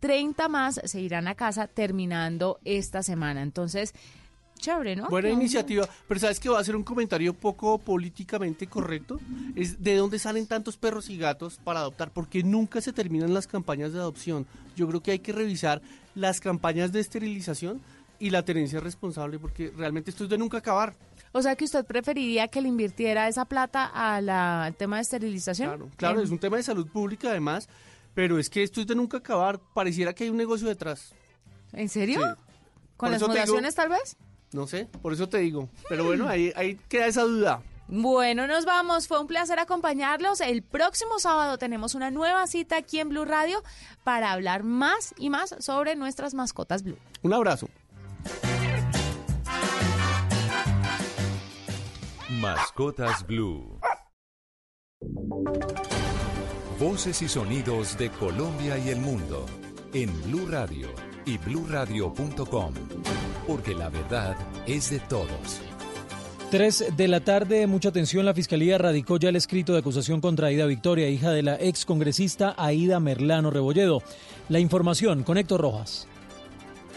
30 más se irán a casa terminando esta semana. Entonces, chévere, ¿no? Buena iniciativa, pero ¿sabes que va a hacer un comentario poco políticamente correcto? Es de dónde salen tantos perros y gatos para adoptar, porque nunca se terminan las campañas de adopción. Yo creo que hay que revisar las campañas de esterilización y la tenencia responsable, porque realmente esto es de nunca acabar. O sea que usted preferiría que le invirtiera esa plata a la- al tema de esterilización. Claro, claro, es un tema de salud pública además, pero es que esto es de nunca acabar. Pareciera que hay un negocio detrás. ¿En serio? Sí. ¿Con Por las fundaciones tal vez? No sé, por eso te digo. Pero bueno, ahí, ahí queda esa duda. Bueno, nos vamos. Fue un placer acompañarlos. El próximo sábado tenemos una nueva cita aquí en Blue Radio para hablar más y más sobre nuestras mascotas Blue. Un abrazo. Mascotas Blue. Voces y sonidos de Colombia y el mundo en Blue Radio y bluradio.com, porque la verdad es de todos. 3 de la tarde, mucha atención, la Fiscalía radicó ya el escrito de acusación contra Aida Victoria, hija de la excongresista Aida Merlano Rebolledo. La información con Héctor Rojas.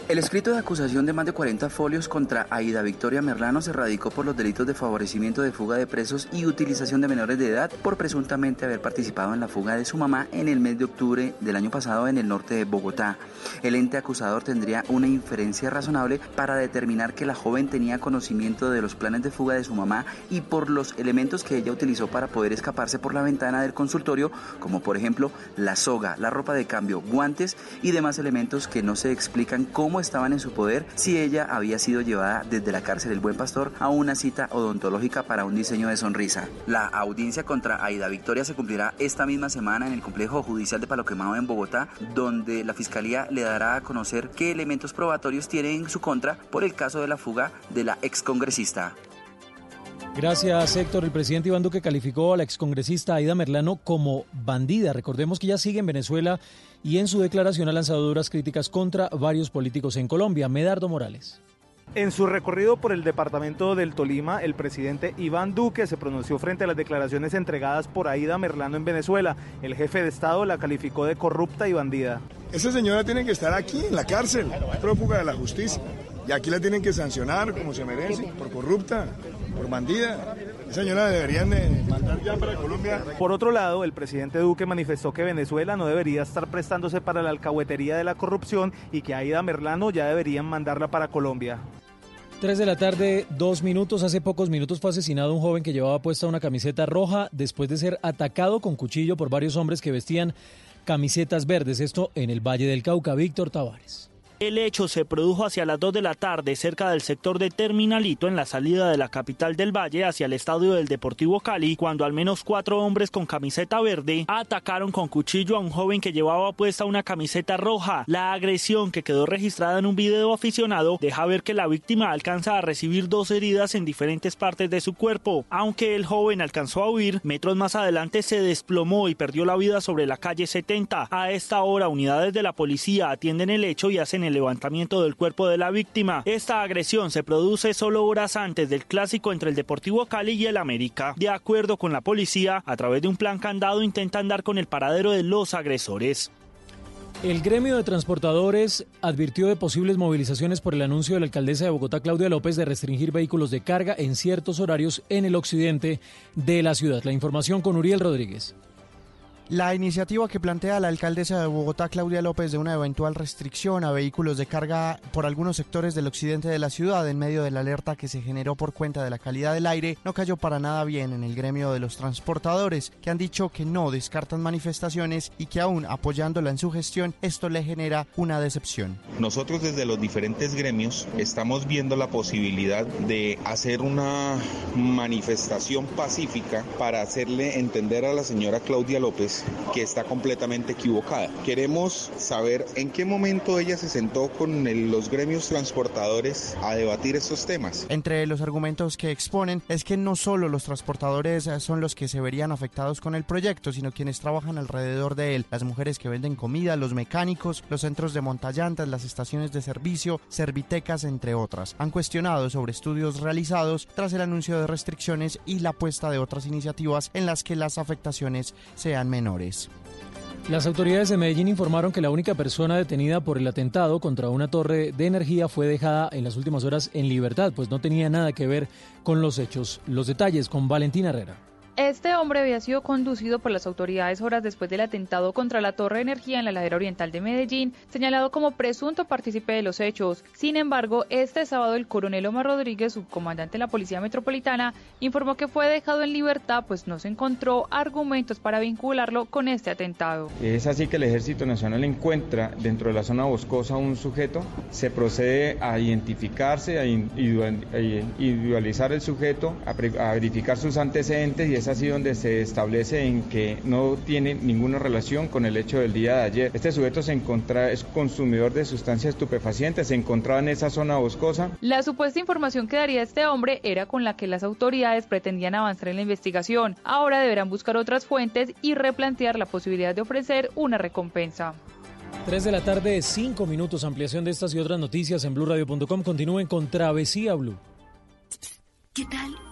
El escrito de acusación de más de 40 folios contra Aida Victoria Merlano se radicó por los delitos de favorecimiento de fuga de presos y utilización de menores de edad por presuntamente haber participado en la fuga de su mamá en el mes de octubre del año pasado en el norte de Bogotá. El ente acusador tendría una inferencia razonable para determinar que la joven tenía conocimiento de los planes de fuga de su mamá y por los elementos que ella utilizó para poder escaparse por la ventana del consultorio, como por ejemplo la soga, la ropa de cambio, guantes y demás elementos que no se explican cómo estaban en su poder si ella había sido llevada desde la cárcel del Buen Pastor a una cita odontológica para un diseño de sonrisa. La audiencia contra Aida Victoria se cumplirá esta misma semana en el complejo judicial de Palo Quemado en Bogotá, donde la fiscalía le dará a conocer qué elementos probatorios tiene en su contra por el caso de la fuga de la excongresista. Gracias, Héctor. El presidente Iván Duque calificó a la excongresista Aida Merlano como bandida. Recordemos que ella sigue en Venezuela y en su declaración ha lanzado duras críticas contra varios políticos en Colombia. Medardo Morales. En su recorrido por el departamento del Tolima, el presidente Iván Duque se pronunció frente a las declaraciones entregadas por Aida Merlano en Venezuela. El jefe de Estado la calificó de corrupta y bandida. Esa señora tiene que estar aquí, en la cárcel, prófuga de la justicia. Y aquí la tienen que sancionar como se merece, por corrupta, por bandida. Señora deberían de mandar ya para Colombia. Por otro lado, el presidente Duque manifestó que Venezuela no debería estar prestándose para la alcahuetería de la corrupción y que a Aida Merlano ya deberían mandarla para Colombia. 3 de la tarde, dos minutos. Hace pocos minutos fue asesinado un joven que llevaba puesta una camiseta roja después de ser atacado con cuchillo por varios hombres que vestían camisetas verdes. Esto en el Valle del Cauca. Víctor Tavares. El hecho se produjo hacia las 2 de la tarde cerca del sector de Terminalito en la salida de la capital del Valle hacia el estadio del Deportivo Cali cuando al menos cuatro hombres con camiseta verde atacaron con cuchillo a un joven que llevaba puesta una camiseta roja. La agresión que quedó registrada en un video aficionado deja ver que la víctima alcanza a recibir dos heridas en diferentes partes de su cuerpo. Aunque el joven alcanzó a huir, metros más adelante se desplomó y perdió la vida sobre la calle 70. A esta hora unidades de la policía atienden el hecho y hacen el levantamiento del cuerpo de la víctima. Esta agresión se produce solo horas antes del clásico entre el Deportivo Cali y el América. De acuerdo con la policía, a través de un plan candado intentan dar con el paradero de los agresores. El gremio de transportadores advirtió de posibles movilizaciones por el anuncio de la alcaldesa de Bogotá, Claudia López, de restringir vehículos de carga en ciertos horarios en el occidente de la ciudad. La información con Uriel Rodríguez. La iniciativa que plantea la alcaldesa de Bogotá, Claudia López, de una eventual restricción a vehículos de carga por algunos sectores del occidente de la ciudad en medio de la alerta que se generó por cuenta de la calidad del aire, no cayó para nada bien en el gremio de los transportadores, que han dicho que no descartan manifestaciones y que aún apoyándola en su gestión, esto le genera una decepción. Nosotros desde los diferentes gremios estamos viendo la posibilidad de hacer una manifestación pacífica para hacerle entender a la señora Claudia López que está completamente equivocada. Queremos saber en qué momento ella se sentó con los gremios transportadores a debatir estos temas. Entre los argumentos que exponen es que no solo los transportadores eh, son los que se verían afectados con el proyecto, sino quienes trabajan alrededor de él, las mujeres que venden comida, los mecánicos, los centros de montallantas, las estaciones de servicio, servitecas, entre otras. Han cuestionado sobre estudios realizados tras el anuncio de restricciones y la puesta de otras iniciativas en las que las afectaciones sean menores. Las autoridades de Medellín informaron que la única persona detenida por el atentado contra una torre de energía fue dejada en las últimas horas en libertad, pues no tenía nada que ver con los hechos. Los detalles con Valentina Herrera. Este hombre había sido conducido por las autoridades horas después del atentado contra la torre de energía en la ladera oriental de Medellín, señalado como presunto partícipe de los hechos. Sin embargo, este sábado el coronel Omar Rodríguez, subcomandante de la Policía Metropolitana, informó que fue dejado en libertad pues no se encontró argumentos para vincularlo con este atentado. Es así que el Ejército Nacional encuentra dentro de la zona boscosa un sujeto, se procede a identificarse, a individual- a individualizar el sujeto, a verificar sus antecedentes y es así donde se establece en que no tiene ninguna relación con el hecho del día de ayer. Este sujeto se encontra, es consumidor de sustancias estupefacientes, se encontraba en esa zona boscosa. La supuesta información que daría este hombre era con la que las autoridades pretendían avanzar en la investigación. Ahora deberán buscar otras fuentes y replantear la posibilidad de ofrecer una recompensa. 3 de la tarde, 5 minutos. Ampliación de estas y otras noticias en blurradio.com. Continúen con Travesía Blue. ¿Qué tal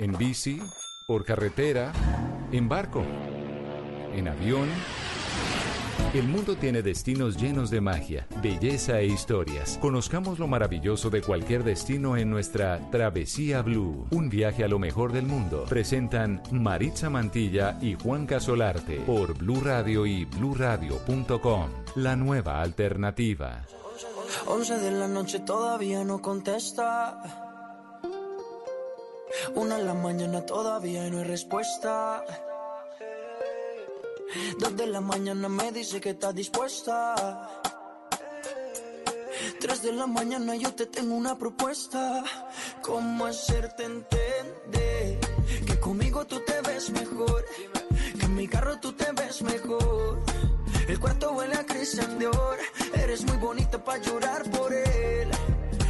en bici, por carretera, en barco, en avión. El mundo tiene destinos llenos de magia, belleza e historias. Conozcamos lo maravilloso de cualquier destino en nuestra Travesía Blue. Un viaje a lo mejor del mundo. Presentan Maritza Mantilla y Juan Casolarte por Blue Radio y bluradio.com. La nueva alternativa. 11 de la noche todavía no contesta. Una en la mañana todavía no hay respuesta. Dos de la mañana me dice que está dispuesta. Tres de la mañana yo te tengo una propuesta. ¿Cómo hacerte entender que conmigo tú te ves mejor? Que en mi carro tú te ves mejor. El cuarto huele a Christian Dior. Eres muy bonita para llorar por él.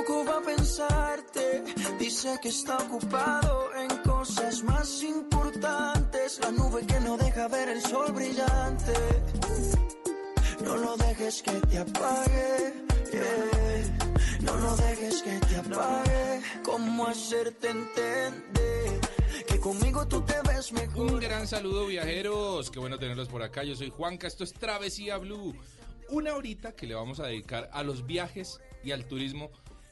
tampoco va a pensarte. Dice que está ocupado en cosas más importantes. La nube que no deja ver el sol brillante. No lo dejes que te apague. yeah. No lo dejes que te apague. ¿Cómo hacerte entender que conmigo tú te ves mejor? Un gran saludo viajeros, qué bueno tenerlos por acá. Yo soy Juanca, esto es Travesía Blue. Una horita que le vamos a dedicar a los viajes y al turismo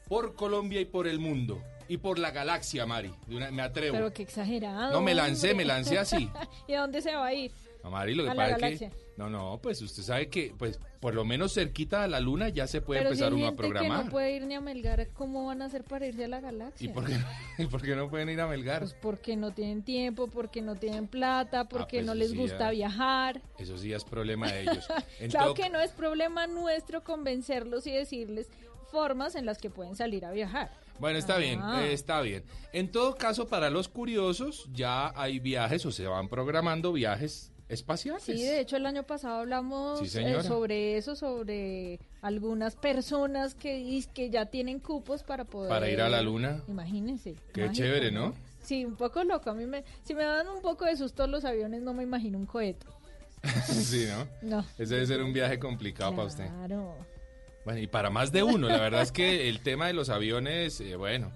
por Colombia y por el mundo. Y por la galaxia, Mari. Una- me atrevo. Pero qué exagerado. No, me lancé, hombre. me lancé así. ¿Y a dónde se va a ir? No, Mari, lo que A pasa es que... No, no, pues usted sabe que pues por lo menos cerquita a la luna ya se puede Pero si empezar hay uno a gente programar. que no puede ir ni a Melgar, ¿cómo van a hacer para irse a la galaxia? ¿Y por qué, no, ¿Y por qué no pueden ir a Melgar? Porque no tienen tiempo, porque no tienen plata, porque pues no les sí, gusta ya. viajar. Eso sí es problema de ellos. Claro que no es problema nuestro convencerlos y decirles formas en las que pueden salir a viajar. Bueno, está bien, Ah. está bien. En todo caso, para los curiosos, ya hay viajes o se van programando viajes espaciales. Sí, de hecho el año pasado hablamos Sí, eh, sobre eso, sobre algunas personas que, que ya tienen cupos para poder... Para ir a la luna. Imagínense. Qué chévere, ¿no? Sí, un poco loco. A mí me, si me dan un poco de susto los aviones, no me imagino un cohete. sí, ¿no? No. Ese debe ser un viaje complicado para usted. Claro. Bueno, y para más de uno, la verdad es que el tema de los aviones, eh, bueno.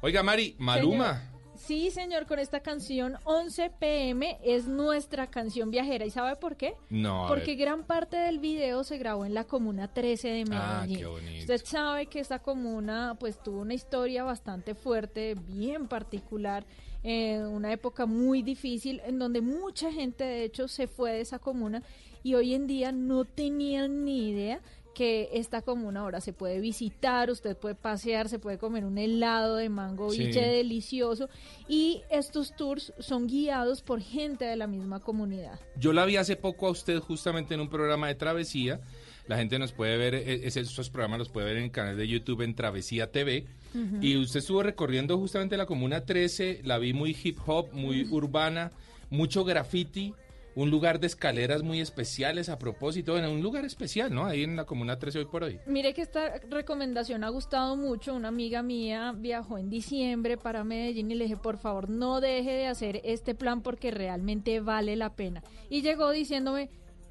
Oiga, Mari, Maluma. Sí, señor, con esta canción 11 pm es nuestra canción viajera. ¿Y sabe por qué? No, Porque ver. gran parte del video se grabó en la comuna 13 de Ah, Medellín. qué bonito. Usted sabe que esta comuna pues tuvo una historia bastante fuerte, bien particular, en una época muy difícil en donde mucha gente de hecho se fue de esa comuna y hoy en día no tenían ni idea que esta comuna ahora se puede visitar, usted puede pasear, se puede comer un helado de mango Sí. biche delicioso y estos tours son guiados por gente de la misma comunidad. Yo la vi hace poco a usted justamente en un programa de travesía. La gente nos puede ver, eh, es- estos programas los puede ver en el canal de YouTube en Travesía TV. Ujú. Y usted estuvo recorriendo justamente la Comuna 13, la vi muy hip hop, muy urbana, mucho graffiti, un lugar de escaleras muy especiales a propósito, bueno, un lugar especial, ¿no? Ahí en la Comuna 13 hoy por hoy. Mire que esta recomendación ha gustado mucho. Una amiga mía viajó en diciembre para Medellín y le dije, por favor, no deje de hacer este plan porque realmente vale la pena. Y llegó diciéndome,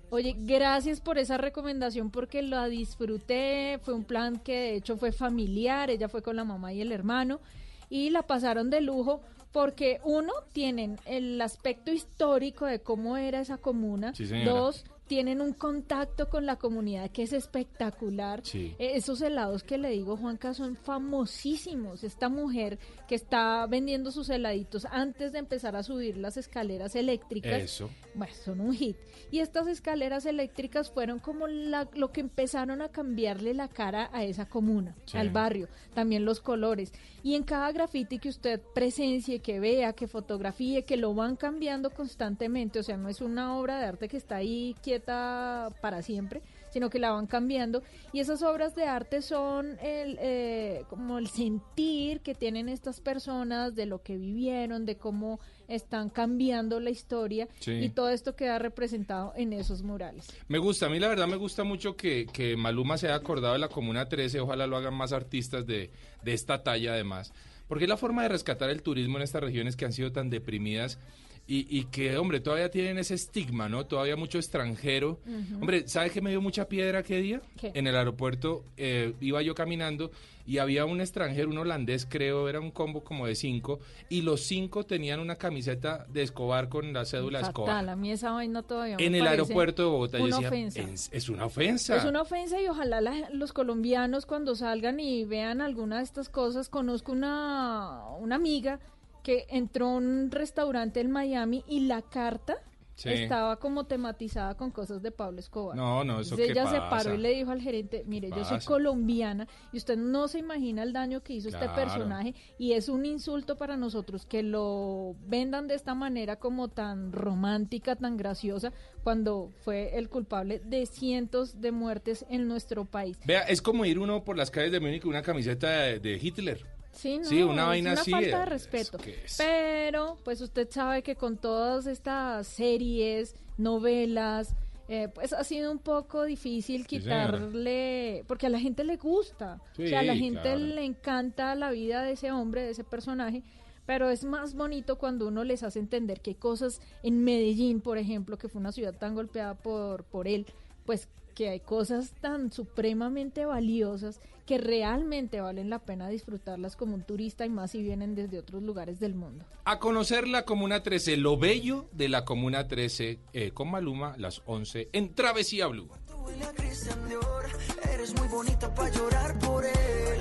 oye, gracias por esa recomendación porque la disfruté. Fue un plan que de hecho fue familiar. Ella fue con la mamá y el hermano y la pasaron de lujo porque uno tienen el aspecto histórico de cómo era esa comuna, Sí, dos tienen un contacto con la comunidad que es espectacular. Sí. Eh, Esos helados que le digo, Juanca, son famosísimos. Esta mujer que está vendiendo sus heladitos antes de empezar a subir las escaleras eléctricas. Eso. Bueno, son un hit. Y estas escaleras eléctricas fueron como la- lo que empezaron a cambiarle la cara a esa comuna, Sí. al barrio, también los colores. Y en cada graffiti que usted presencie, que vea, que fotografíe, que lo van cambiando constantemente, o sea, no es una obra de arte que está ahí quieta para siempre, sino que la van cambiando. Y esas obras de arte son el, eh, como el sentir que tienen estas personas de lo que vivieron, de cómo están cambiando la historia Sí. y todo esto queda representado en esos murales. Me gusta, a mí la verdad me gusta mucho que, que Maluma se haya acordado de la Comuna 13, ojalá lo hagan más artistas de, de esta talla además, porque es la forma de rescatar el turismo en estas regiones que han sido tan deprimidas y, y que, hombre, todavía tienen ese estigma, ¿no? Todavía mucho extranjero. Hombre, ¿sabe qué me dio mucha piedra qué día? ¿Qué? En el aeropuerto eh, iba yo caminando y había un extranjero, un holandés creo, era un combo como de cinco, y los cinco tenían una camiseta de Escobar con la cédula Escobar. Fatal, a mí esa vaina todavía me En el parece aeropuerto de Bogotá yo una decía, ofensa. "Es- es una ofensa. Es una ofensa y ojalá la- los colombianos cuando salgan y vean alguna de estas cosas, conozco una, una amiga que entró a un restaurante en Miami y la carta Sí. estaba como tematizada con cosas de Pablo Escobar. No, no, eso Entonces ella se paró y le dijo al gerente, mire, yo soy colombiana y usted no se imagina el daño que hizo este personaje y es un insulto para nosotros que lo vendan de esta manera como tan romántica, tan graciosa, cuando fue el culpable de cientos de muertes en nuestro país. Vea, es como ir uno por las calles de Múnich con una camiseta de, de Hitler. Sí, no, Sí, una es vaina una así, falta de respeto. es es- Pero, pues usted sabe que con todas estas series, novelas, eh, pues ha sido un poco difícil Sí, quitarle, porque a la gente le gusta, o sea, a la gente claro. le encanta la vida de ese hombre, de ese personaje. Pero es más bonito cuando uno les hace entender que hay cosas en Medellín, por ejemplo, que fue una ciudad tan golpeada por, por él, pues que hay cosas tan supremamente valiosas que realmente valen la pena disfrutarlas como un turista y más si vienen desde otros lugares del mundo. A conocer la Comuna 13, lo bello de la Comuna 13, eh, con Maluma, las 11, en Travesía Blue. Huele a Christian Dior, eres muy bonita para llorar por él.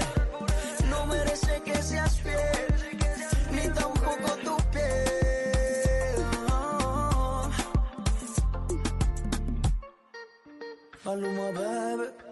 No merece que seas fiel, ni tampoco tu piel. No. Maluma, bebé,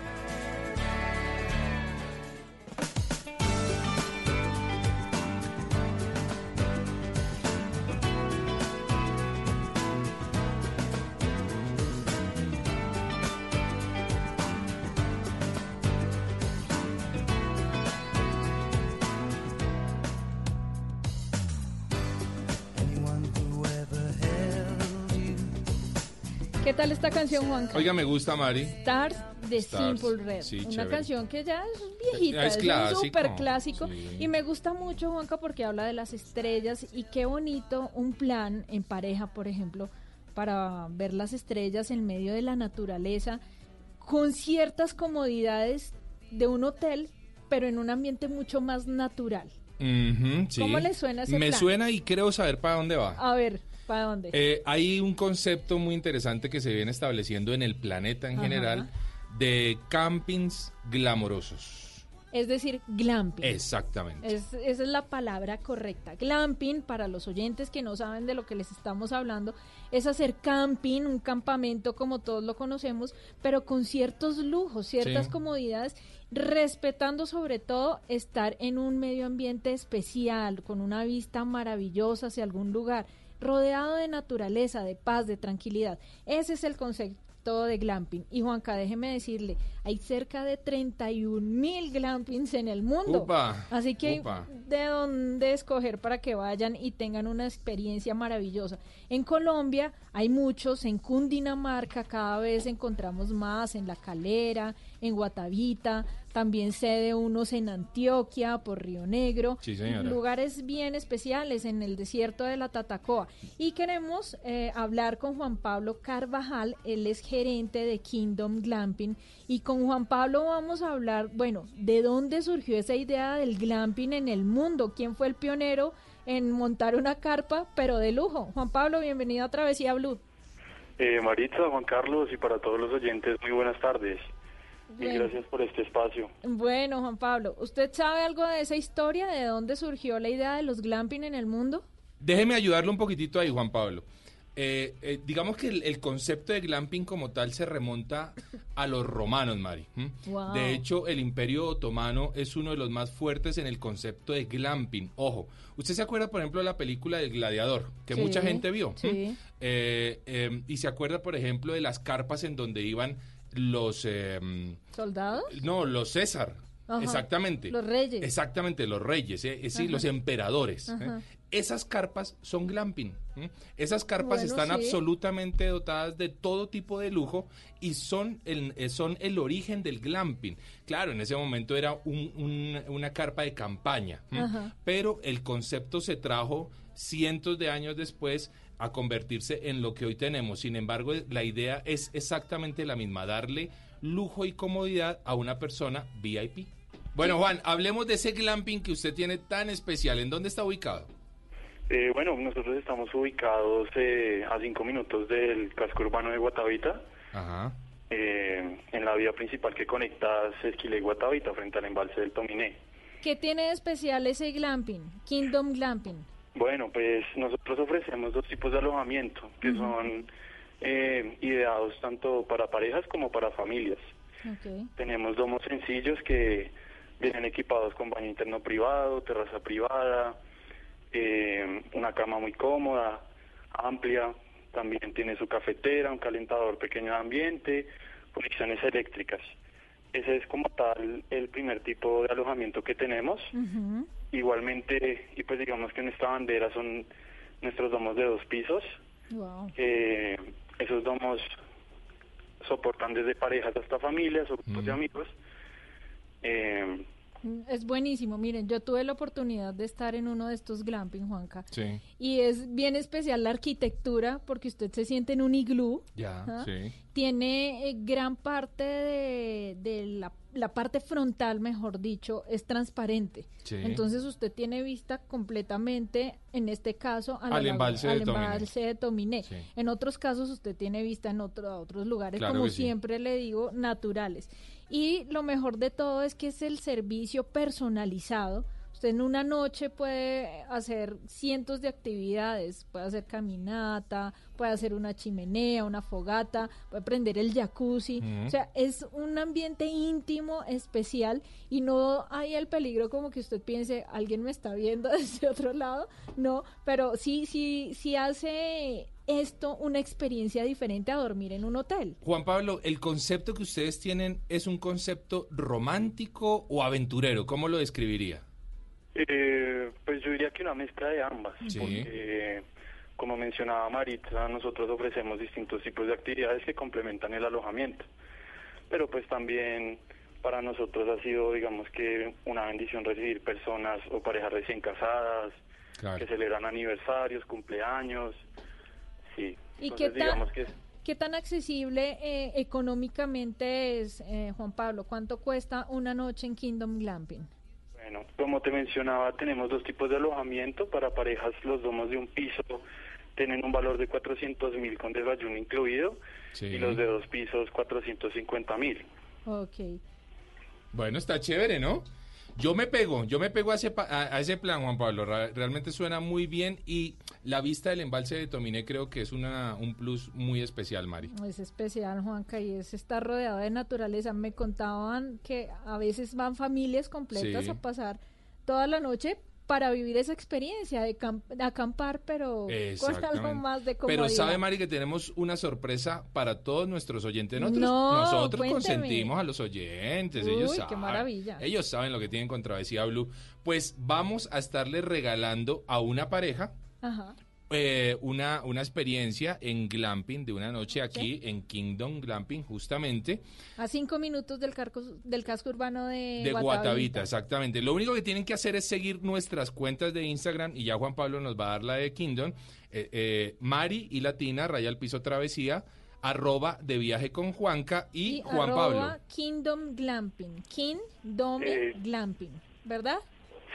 Juanca? Oiga, me gusta, Mari. Stars de Stars, Simple Red. sí, una chévere. canción que ya es viejita, es es, un súper clásico. sí. Y me gusta mucho, Juanca, porque habla de las estrellas y qué bonito un plan en pareja, por ejemplo, para ver las estrellas en medio de la naturaleza, con ciertas comodidades de un hotel, pero en un ambiente mucho más natural. Sí. ¿Cómo le suena ese Me plan? suena y creo saber para dónde va. A ver, ¿para dónde? Eh, hay un concepto muy interesante que se viene estableciendo en el planeta en Ajá. general de campings glamorosos. Es decir, glamping. Exactamente. Es- esa es la palabra correcta. Glamping, para los oyentes que no saben de lo que les estamos hablando, es hacer camping, un campamento como todos lo conocemos, pero con ciertos lujos, ciertas Sí. comodidades, respetando sobre todo estar en un medio ambiente especial, con una vista maravillosa hacia algún lugar, rodeado de naturaleza, de paz, de tranquilidad. Ese es el concepto de glamping. Y Juanca, déjeme decirle, hay cerca de 31 mil glampings en el mundo. Upa, Así que hay de dónde escoger para que vayan y tengan una experiencia maravillosa. En Colombia hay muchos, en Cundinamarca cada vez encontramos más, en La Calera, en Guatavita, también sede unos en Antioquia, por Río Negro, Sí, lugares bien especiales en el desierto de la Tatacoa. Y queremos eh, hablar con Juan Pablo Carvajal, él es gerente de Kingdom Glamping. Y con Juan Pablo vamos a hablar, bueno, de dónde surgió esa idea del glamping en el mundo, quién fue el pionero en montar una carpa, pero de lujo. Juan Pablo, bienvenido a Travesía Blue. Eh, Maritza, Juan Carlos y para todos los oyentes, muy buenas tardes. Y Bien. gracias por este espacio. Bueno, Juan Pablo, ¿usted sabe algo de esa historia, de dónde surgió la idea de los glamping en el mundo? Déjeme ayudarle un poquitito ahí, Juan Pablo. Eh, eh, digamos que el, el concepto de glamping como tal se remonta a los romanos, Mari. De hecho, el Imperio Otomano es uno de los más fuertes en el concepto de glamping. Ojo, ¿usted se acuerda, por ejemplo, de la película del Gladiador, que Sí, mucha gente vio? sí. Eh, eh, y se acuerda, por ejemplo, de las carpas en donde iban los... eh, ¿Soldados? no, los César. Ajá. Exactamente. Los reyes. Exactamente, los reyes, eh, eh, sí, Ajá. los emperadores. ¿eh? Esas carpas son glamping. ¿m? Esas carpas Bueno, están sí. absolutamente dotadas de todo tipo de lujo y son el, eh, son el origen del glamping. Claro, en ese momento era un- un- una carpa de campaña, pero el concepto se trajo cientos de años después a convertirse en lo que hoy tenemos. Sin embargo, la idea es exactamente la misma, darle lujo y comodidad a una persona VIP. Bueno, Juan, hablemos de ese glamping que usted tiene tan especial. ¿En dónde está ubicado? Eh, bueno, nosotros estamos ubicados eh, a cinco minutos del casco urbano de Guatavita, Ajá. eh, en la vía principal que conecta Esquila y Guatavita frente al embalse del Tominé. ¿Qué tiene de especial ese glamping? Kingdom Glamping. Bueno, pues nosotros ofrecemos dos tipos de alojamiento que son eh, ideados tanto para parejas como para familias. Okay. Tenemos domos sencillos que vienen equipados con baño interno privado, terraza privada, eh, una cama muy cómoda, amplia, también tiene su cafetera, un calentador pequeño de ambiente, conexiones eléctricas. Ese es como tal el primer tipo de alojamiento que tenemos. Igualmente, y pues digamos que nuestra bandera son nuestros domos de dos pisos. Wow. Eh, esos domos soportan desde parejas hasta familias o grupos de amigos. Eh, Es buenísimo. Miren, yo tuve la oportunidad de estar en uno de estos glamping, Juanca. Sí. Y es bien especial la arquitectura porque usted se siente en un iglú. Ya, sí. Tiene eh, gran parte de, de la, la parte frontal, mejor dicho, es transparente. Sí. Entonces usted tiene vista completamente, en este caso, a Al embalse de al embalse de Tominé. Sí. En otros casos usted tiene vista en otro, a otros lugares, Claro como sí. siempre le digo, naturales. Y lo mejor de todo es que es el servicio personalizado. Usted en una noche puede hacer cientos de actividades, puede hacer caminata, puede hacer una chimenea, una fogata, puede prender el jacuzzi. O sea, es un ambiente íntimo, especial y no hay el peligro como que usted piense, alguien me está viendo desde otro lado. No, pero sí, sí, sí hace esto una experiencia diferente a dormir en un hotel. Juan Pablo, ¿el concepto que ustedes tienen es un concepto romántico o aventurero? ¿Cómo lo describiría? Eh, pues yo diría que una mezcla de ambas, Sí. porque como mencionaba Maritza, nosotros ofrecemos distintos tipos de actividades que complementan el alojamiento. Pero pues también para nosotros ha sido, digamos que, una bendición recibir personas o parejas recién casadas, que celebran aniversarios, cumpleaños. Sí. ¿Y Entonces, qué tan, digamos que qué tan accesible eh, económicamente es, eh, Juan Pablo? ¿Cuánto cuesta una noche en Kingdom Glamping? Bueno, como te mencionaba, tenemos dos tipos de alojamiento. Para parejas, los domos de un piso tienen un valor de 400 mil con desayuno incluido Sí. y los de dos pisos 450 mil. Ok. Bueno, está chévere, ¿no? Yo me pego, yo me pego a ese, pa- a, a ese plan, Juan Pablo. Realmente suena muy bien y la vista del embalse de Tominé creo que es una, un plus muy especial, Mari. Es especial, Juanca, y es estar rodeado de naturaleza. Me contaban que a veces van familias completas Sí. a pasar toda la noche para vivir esa experiencia de, cam- de acampar, pero con algo más de comodidad. Pero sabe, Mari, que tenemos una sorpresa para todos nuestros oyentes. Nosotros, No, nosotros cuénteme. consentimos a los oyentes. Uy, ellos qué saben. maravilla. Ellos saben lo que tienen con Travesía Blue. Pues vamos a estarle regalando a una pareja Ajá. Eh, una, una experiencia en glamping de una noche aquí en Kingdom Glamping, justamente A cinco minutos del, carco- del casco urbano de, de Guatavita, exactamente. Lo único que tienen que hacer es seguir nuestras cuentas de Instagram y ya Juan Pablo nos va a dar la de Kingdom. eh, eh, Mari y Latina, raya al piso travesía, arroba de viaje con Juanca y, Y Juan arroba Pablo. Kingdom Glamping. Kingdom Eh. Glamping, ¿verdad?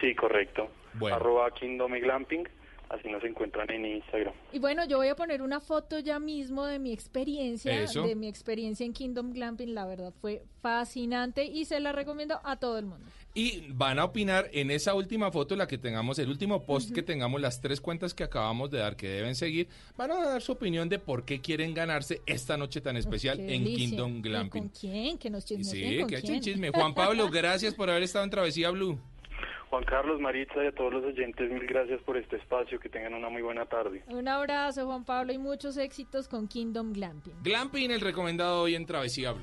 Sí, correcto. Bueno. Arroba Kingdom Glamping, así nos encuentran en Instagram. Y bueno, yo voy a poner una foto ya mismo de mi experiencia, Eso. de mi experiencia en Kingdom Glamping. La verdad fue fascinante y se la recomiendo a todo el mundo. Y van a opinar en esa última foto, la que tengamos, el último post que tengamos, las tres cuentas que acabamos de dar que deben seguir, van a dar su opinión de por qué quieren ganarse esta noche tan especial en delicia. Kingdom ¿Y Glamping. ¿Con quién? Que nos Sí, chismeen con que quién. chisme. Juan Pablo, gracias por haber estado en Travesía Blue. Juan Carlos, Maritza y a todos los oyentes, mil gracias por este espacio. Que tengan una muy buena tarde. Un abrazo, Juan Pablo, y muchos éxitos con Kingdom Glamping. Glamping, el recomendado hoy en Travesía Blue.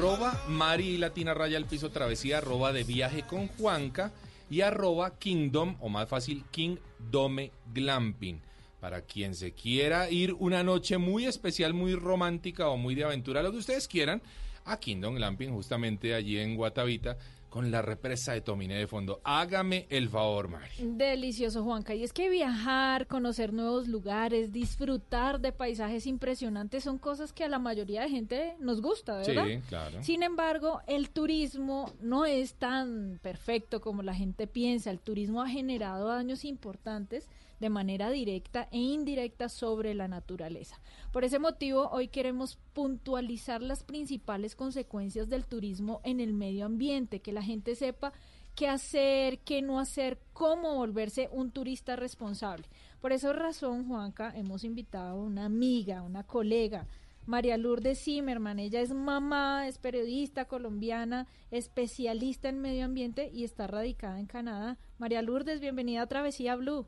Arroba Mari Latina Raya al piso travesía, arroba de viaje con Juanca y arroba Kingdom, o más fácil, Kingdome Glamping. Para quien se quiera ir una noche muy especial, muy romántica o muy de aventura, lo que ustedes quieran, a Kingdom Glamping, justamente allí en Guatavita, con la represa de Tominé de fondo. Hágame el favor, Mari. Delicioso, Juanca. Y es que viajar, conocer nuevos lugares, disfrutar de paisajes impresionantes son cosas que a la mayoría de gente nos gusta, ¿verdad? Sí, claro. Sin embargo, el turismo no es tan perfecto como la gente piensa. El turismo ha generado daños importantes de manera directa e indirecta sobre la naturaleza. Por ese motivo, hoy queremos puntualizar las principales consecuencias del turismo en el medio ambiente, que la gente sepa qué hacer, qué no hacer, cómo volverse un turista responsable. Por esa razón, Juanca, hemos invitado a una amiga, una colega, María Lourdes Zimmerman. Ella es mamá, es periodista colombiana, especialista en medio ambiente y está radicada en Canadá. María Lourdes, bienvenida a Travesía Blue.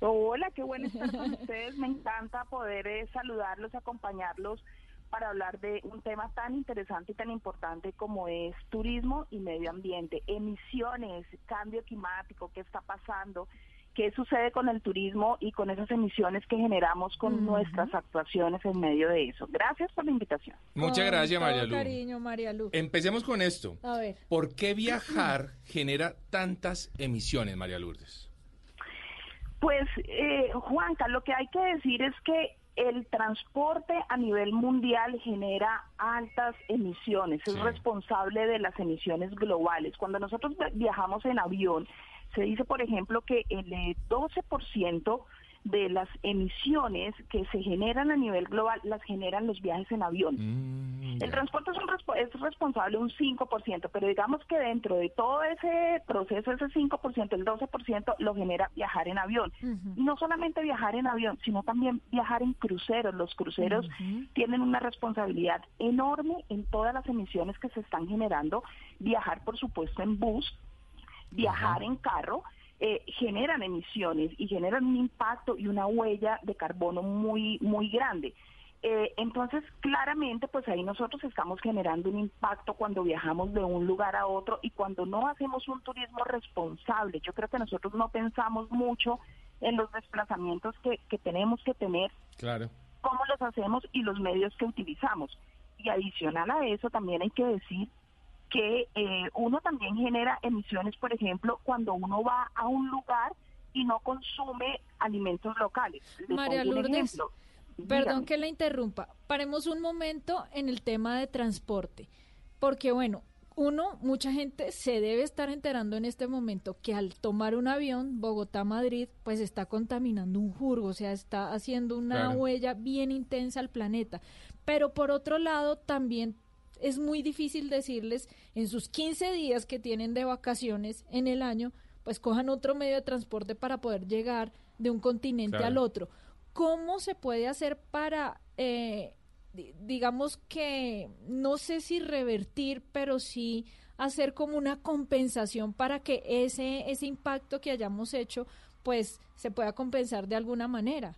Hola, qué bueno estar con ustedes. Me encanta poder eh, saludarlos, acompañarlos para hablar de un tema tan interesante y tan importante como es turismo y medio ambiente, emisiones, cambio climático, qué está pasando, qué sucede con el turismo y con esas emisiones que generamos con nuestras actuaciones en medio de eso. Gracias por la invitación. Muchas gracias, María Lu. cariño, María Lu. Empecemos con esto. A ver. ¿Por qué viajar genera tantas emisiones, María Lourdes? Pues, eh, Juanca, lo que hay que decir es que el transporte a nivel mundial genera altas emisiones, es responsable de las emisiones globales. Cuando nosotros viajamos en avión, se dice, por ejemplo, que el eh, 12% de las emisiones que se generan a nivel global las generan los viajes en avión. El transporte es, un respo- es responsable un 5%, pero digamos que dentro de todo ese proceso, ese 5%, el 12% lo genera viajar en avión. No solamente viajar en avión, sino también viajar en cruceros. Los cruceros tienen una responsabilidad enorme en todas las emisiones que se están generando. Viajar, por supuesto, en bus, viajar en carro. Eh, generan emisiones y generan un impacto y una huella de carbono muy muy grande. Eh, entonces, claramente, pues ahí nosotros estamos generando un impacto cuando viajamos de un lugar a otro y cuando no hacemos un turismo responsable. Yo creo que nosotros no pensamos mucho en los desplazamientos que, que tenemos que tener, Claro. cómo los hacemos y los medios que utilizamos. Y adicional a eso, también hay que decir que eh, uno también genera emisiones, por ejemplo, cuando uno va a un lugar y no consume alimentos locales. Les María Lourdes, perdón que la interrumpa. Paremos un momento en el tema de transporte, porque bueno, uno, mucha gente se debe estar enterando en este momento que al tomar un avión Bogotá-Madrid, pues está contaminando un jurgo, o sea, está haciendo una Claro. huella bien intensa al planeta. Pero por otro lado, también es muy difícil decirles en sus 15 días que tienen de vacaciones en el año, pues cojan otro medio de transporte para poder llegar de un continente Claro. al otro. ¿Cómo se puede hacer para, eh, di- digamos que, no sé si revertir, pero sí hacer como una compensación para que ese, ese impacto que hayamos hecho, pues se pueda compensar de alguna manera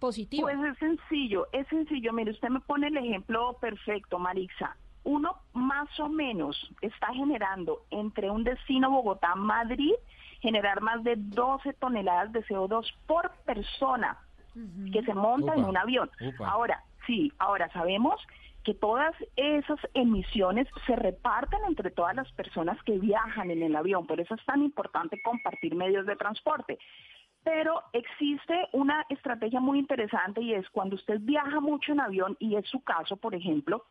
positiva? Pues es sencillo, es sencillo. Mire, usted me pone el ejemplo perfecto, Marixa. Uno más o menos está generando entre un destino Bogotá-Madrid, generar más de 12 toneladas de CO2 por persona que se monta en un avión. Ahora, sí, ahora sabemos que todas esas emisiones se reparten entre todas las personas que viajan en el avión, por eso es tan importante compartir medios de transporte. Pero existe una estrategia muy interesante y es cuando usted viaja mucho en avión, y es su caso, por ejemplo,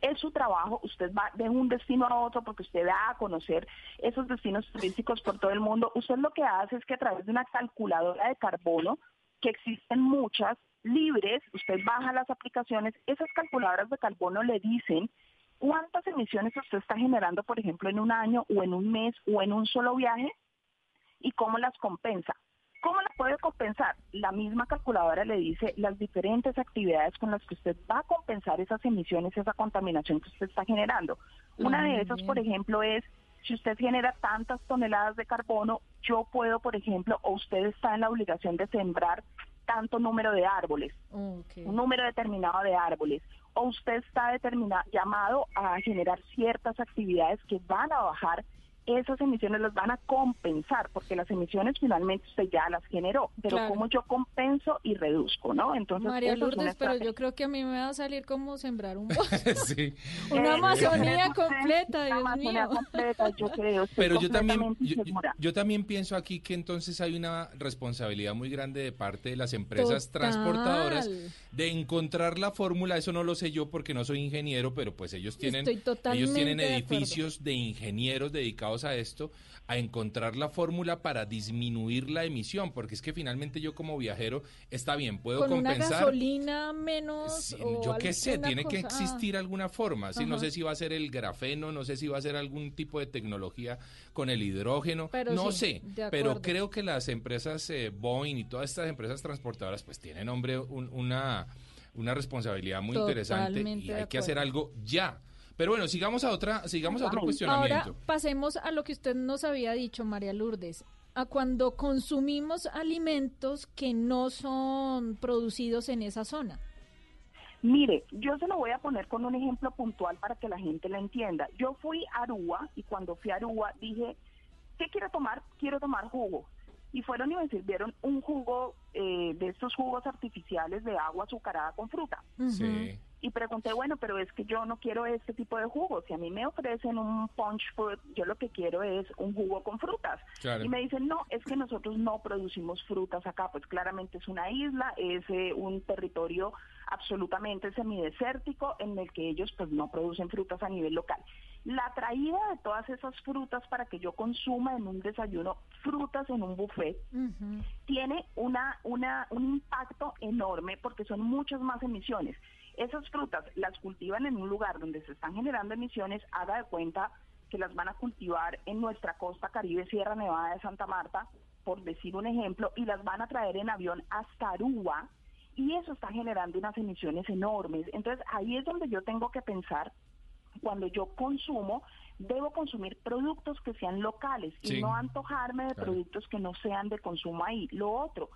es su trabajo, usted va de un destino a otro porque usted va a conocer esos destinos turísticos por todo el mundo, usted lo que hace es que a través de una calculadora de carbono, que existen muchas, libres, usted baja las aplicaciones, esas calculadoras de carbono le dicen cuántas emisiones usted está generando, por ejemplo, en un año o en un mes o en un solo viaje y cómo las compensa. ¿Cómo las puede compensar? La misma calculadora le dice las diferentes actividades con las que usted va a compensar esas emisiones, esa contaminación que usted está generando. Una de esas, por ejemplo, es si usted genera tantas toneladas de carbono, yo puedo, por ejemplo, o usted está en la obligación de sembrar tanto número de árboles, un número determinado de árboles, o usted está determinado, llamado a generar ciertas actividades que van a bajar esas emisiones las van a compensar, porque las emisiones finalmente usted ya las generó, pero Claro. como yo compenso y reduzco, ¿no? Entonces, María es Lourdes, pero yo creo que a mí me va a salir como sembrar un bosque. sí. Una Eh, Amazonía completa, una Dios Amazonía mío. completa, yo creo. Pero yo también, yo, también pienso aquí que entonces hay una responsabilidad muy grande de parte de las empresas Total. transportadoras de encontrar la fórmula. Eso no lo sé yo porque no soy ingeniero, pero pues ellos tienen, ellos tienen de edificios de ingenieros dedicados a esto, a encontrar la fórmula para disminuir la emisión, porque es que finalmente yo como viajero está bien, puedo Con una compensar. gasolina menos. Sí, o yo qué sé, tiene que cosa. existir alguna forma. ¿sí? No sé si va a ser el grafeno, no sé si va a ser algún tipo de tecnología con el hidrógeno, Pero no sí, sé. Pero creo que las empresas eh, Boeing y todas estas empresas transportadoras pues tienen, hombre, un- una, una responsabilidad muy interesante y hay que hacer algo ya. Pero bueno, sigamos a otra, sigamos a otro Ahora cuestionamiento. pasemos a lo que usted nos había dicho, María Lourdes, a cuando consumimos alimentos que no son producidos en esa zona. Mire, yo se lo voy a poner con un ejemplo puntual para que la gente lo entienda. Yo fui a Aruba y cuando fui a Aruba dije, ¿qué quiero tomar? Quiero tomar jugo. y fueron y me sirvieron un jugo eh, de estos jugos artificiales de agua azucarada con fruta. Sí. Y pregunté, bueno, pero es que yo no quiero este tipo de jugo. Si a mí me ofrecen un punch fruit, yo lo que quiero es un jugo con frutas. Claro. Y me dicen, no, es que nosotros no producimos frutas acá. Pues claramente es una isla, es eh, un territorio absolutamente semidesértico en el que ellos pues no producen frutas a nivel local. La traída de todas esas frutas para que yo consuma en un desayuno frutas en un buffet tiene una, una, un impacto enorme porque son muchas más emisiones. Esas frutas las cultivan en un lugar donde se están generando emisiones, haga de cuenta que las van a cultivar en nuestra costa caribe, Sierra Nevada de Santa Marta, por decir un ejemplo, y las van a traer en avión hasta Aruba, y eso está generando unas emisiones enormes. Entonces ahí es donde yo tengo que pensar, cuando yo consumo, debo consumir productos que sean locales Sí. y no antojarme de Claro. productos que no sean de consumo ahí. Lo otro,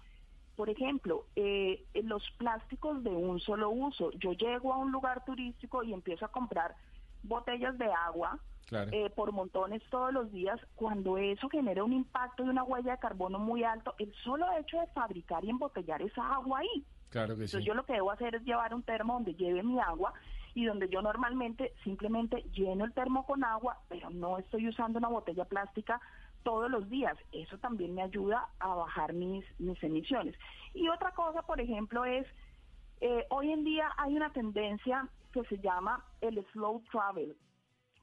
por ejemplo, eh, los plásticos de un solo uso. Yo llego a un lugar turístico y empiezo a comprar botellas de agua Claro. eh, por montones todos los días, cuando eso genera un impacto y una huella de carbono muy alto, el solo hecho de fabricar y embotellar esa agua ahí. Claro que sí. Entonces yo lo que debo hacer es llevar un termo donde lleve mi agua y donde yo normalmente simplemente lleno el termo con agua, pero no estoy usando una botella plástica todos los días. Eso también me ayuda a bajar mis, mis emisiones. Y otra cosa, por ejemplo, es, eh, hoy en día hay una tendencia que se llama el slow travel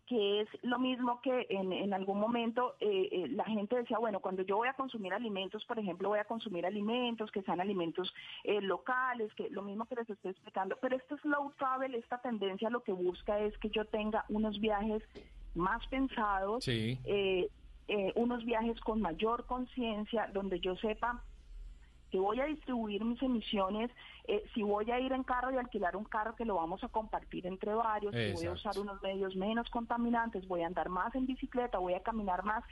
que es lo mismo que en, en algún momento eh, eh, la gente decía, bueno, cuando yo voy a consumir alimentos, por ejemplo, voy a consumir alimentos que sean alimentos eh, locales, que lo mismo que les estoy explicando, pero este slow travel, esta tendencia lo que busca es que yo tenga unos viajes más pensados, Sí. Eh, unos viajes con mayor conciencia, donde yo sepa que voy a distribuir mis emisiones, eh, si voy a ir en carro y alquilar un carro que lo vamos a compartir entre varios, si voy a usar unos medios menos contaminantes, voy a andar más en bicicleta, voy a caminar más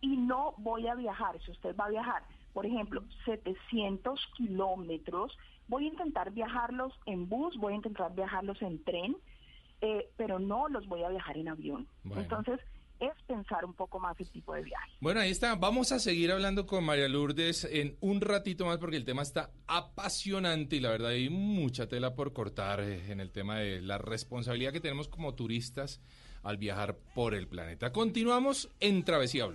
y no voy a viajar. Si usted va a viajar, por ejemplo, 700 kilómetros, voy a intentar viajarlos en bus, voy a intentar viajarlos en tren, eh, pero no los voy a viajar en avión. Bueno. Entonces, es pensar un poco más el tipo de viaje. Bueno, ahí está. Vamos a seguir hablando con María Lourdes en un ratito más porque el tema está apasionante y la verdad hay mucha tela por cortar eh, en el tema de la responsabilidad que tenemos como turistas al viajar por el planeta. Continuamos en Travesía.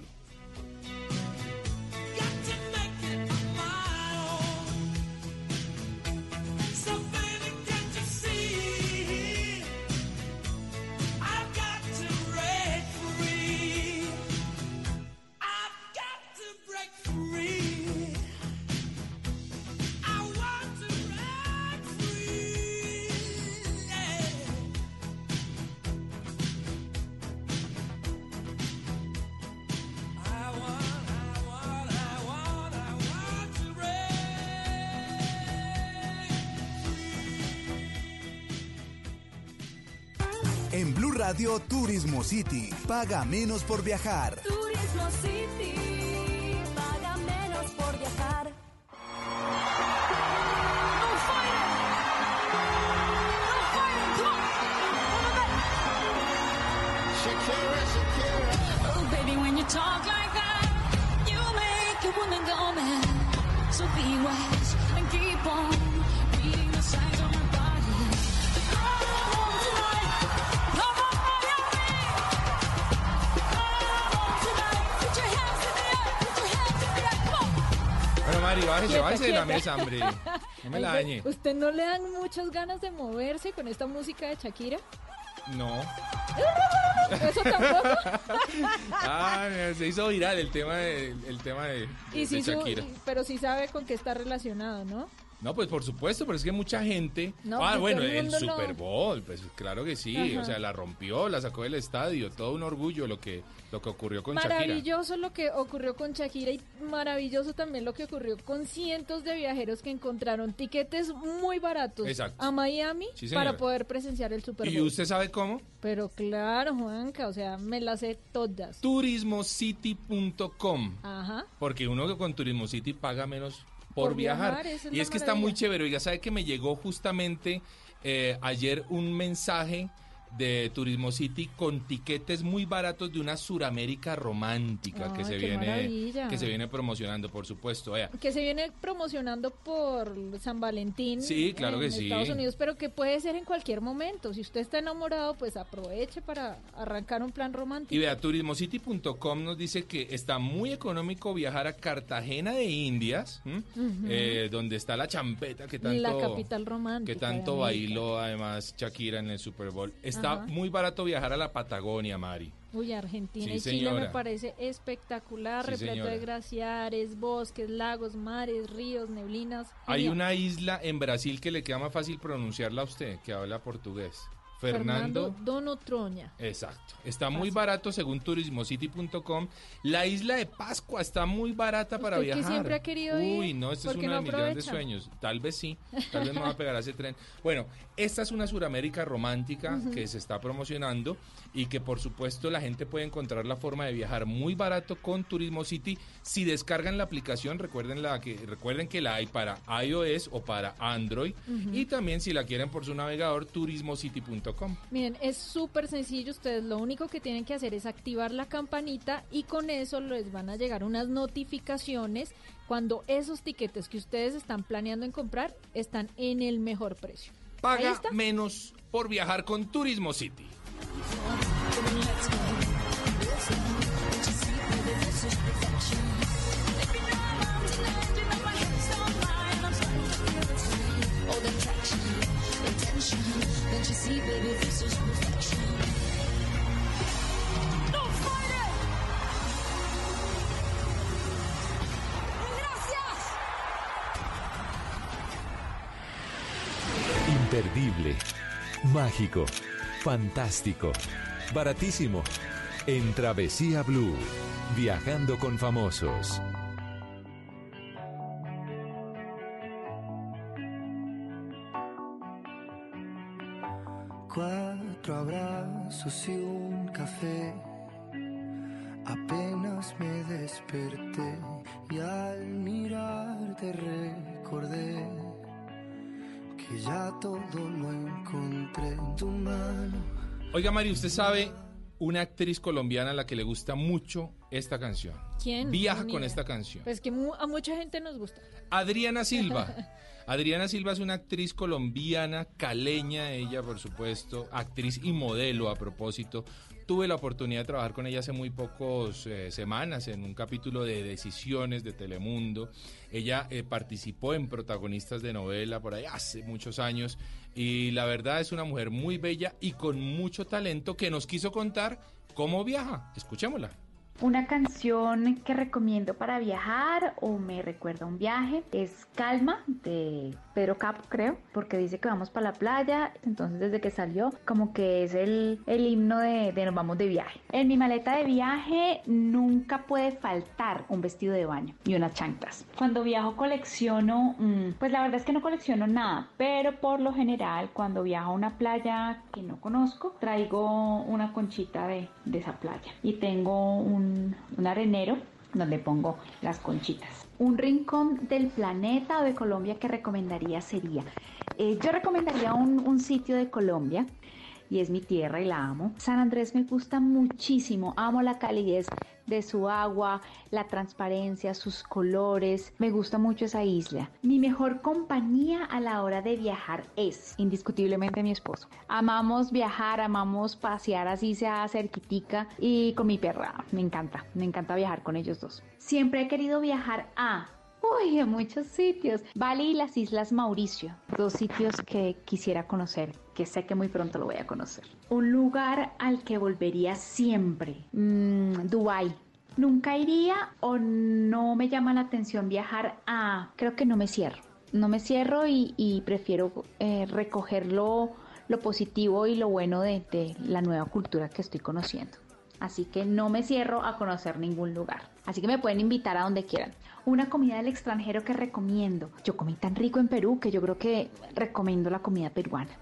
Radio Turismo City. Paga menos por viajar. Turismo City, paga menos por viajar. Oh, baby, when you talk like that, you make a woman go mad. So be wise and keep on Mari, bájese, bájese de la mesa, hombre. No me la dañe. ¿Usted no le dan muchas ganas de moverse con esta música de Shakira? No. ¿Eso tampoco? Ah, se hizo viral el tema de, el tema de, Y de sí, su- Shakira. pero sí sabe con qué está relacionado, ¿no? No, pues por supuesto, pero es que mucha gente. No, ah, bueno, el. Super Bowl, pues claro que sí. Ajá. O sea, la rompió, la sacó del estadio. Todo un orgullo lo que, lo que ocurrió con Shakira. Maravilloso lo que ocurrió con Shakira y maravilloso también lo que ocurrió con cientos de viajeros que encontraron tiquetes muy baratos Exacto. a Miami Sí, para poder presenciar el Super ¿Y Bowl. usted sabe cómo? Pero claro, Juanca, o sea, me las sé todas. Turismocity.com. Ajá. Porque uno con Turismo City paga menos por, Por viajar. viajar, esa es y es que está muy chévere. Oiga, ¿sabe que me llegó justamente eh, ayer un mensaje de Turismo City con tiquetes muy baratos de una Suramérica romántica que se viene maravilla. que se viene promocionando, por supuesto. Que se viene promocionando por San Valentín Sí, claro en que sí. Estados Unidos, pero que puede ser en cualquier momento. Si usted está enamorado, pues aproveche para arrancar un plan romántico. Y vea, turismocity.com nos dice que está muy económico viajar a Cartagena de Indias. Eh, donde está la champeta que tanto, la capital romántica. que tanto bailó además Shakira en el Super Bowl. Está Ajá. muy barato viajar a la Patagonia, Mari. Uy, Argentina Sí, y Chile me parece espectacular, Sí, repleto señora. de glaciares, bosques, lagos, mares, ríos, neblinas. Hay una isla en Brasil que le queda más fácil pronunciarla a usted, que habla portugués. Fernando. Donotroña. Exacto. Está muy barato según turismocity.com. La isla de Pascua está muy barata para ¿Usted que viajar. siempre ha querido Uy, ir? no, este ¿Por es uno no de mis grandes sueños. Tal vez sí. Tal vez me va a pegar a ese tren. Bueno, esta es una Suramérica romántica que se está promocionando y que por supuesto la gente puede encontrar la forma de viajar muy barato con Turismo City. Si descargan la aplicación, recuerden, la que, recuerden que la hay para iOS o para Android. Y también si la quieren por su navegador, turismocity.com. Miren, es súper sencillo. Ustedes lo único que tienen que hacer es activar la campanita y con eso les van a llegar unas notificaciones cuando esos tiquetes que ustedes están planeando en comprar están en el mejor precio. Paga menos por viajar con Turismo City. Mágico, fantástico, baratísimo. En Travesía Blue, viajando con famosos. Cuatro abrazos y un café. Apenas me desperté y al mirarte recordé que ya todo lo encontré en tu mano. Oiga, Mari, ¿usted sabe una actriz colombiana a la que le gusta mucho esta canción? ¿Quién? Viaja con esta canción. Pues que mu- a mucha gente nos gusta. Adriana Silva. Adriana Silva es una actriz colombiana, caleña, ella por supuesto, actriz y modelo a propósito. Tuve la oportunidad de trabajar con ella hace muy pocos eh, semanas en un capítulo de Decisiones de Telemundo. Ella eh, participó en protagonistas de novela por ahí hace muchos años y la verdad es una mujer muy bella y con mucho talento que nos quiso contar cómo viaja. Escuchémosla. Una canción que recomiendo para viajar o me recuerda un viaje es Calma de Pedro Capo, creo, porque dice que vamos para la playa, entonces desde que salió como que es el, el himno de, de nos vamos de viaje. En mi maleta de viaje nunca puede faltar un vestido de baño y unas chanclas. Cuando viajo colecciono, mm, pues la verdad es que no colecciono nada, pero por lo general cuando viajo a una playa que no conozco, traigo una conchita de, de esa playa y tengo un, un arenero donde pongo las conchitas. Un rincón del planeta o de Colombia que recomendaría sería, eh, yo recomendaría un, un sitio de Colombia y es mi tierra y la amo. San Andrés me gusta muchísimo, amo la calidez de su agua, la transparencia, sus colores, me gusta mucho esa isla. Mi mejor compañía a la hora de viajar es indiscutiblemente mi esposo. Amamos viajar, amamos pasear así sea cerquitica y con mi perra, me encanta, me encanta viajar con ellos dos. Siempre he querido viajar a Uy, a muchos sitios. Bali y las Islas Mauricio, dos sitios que quisiera conocer, que sé que muy pronto lo voy a conocer. Un lugar al que volvería siempre, mm, Dubai. Nunca iría o no me llama la atención viajar a, creo que no me cierro. No me cierro y, prefiero eh, recoger lo, lo positivo y lo bueno de, de la nueva cultura que estoy conociendo. Así que no me cierro a conocer ningún lugar. Así que me pueden invitar a donde quieran. Una comida del extranjero que recomiendo. Yo comí tan rico en Perú que yo creo que recomiendo la comida peruana.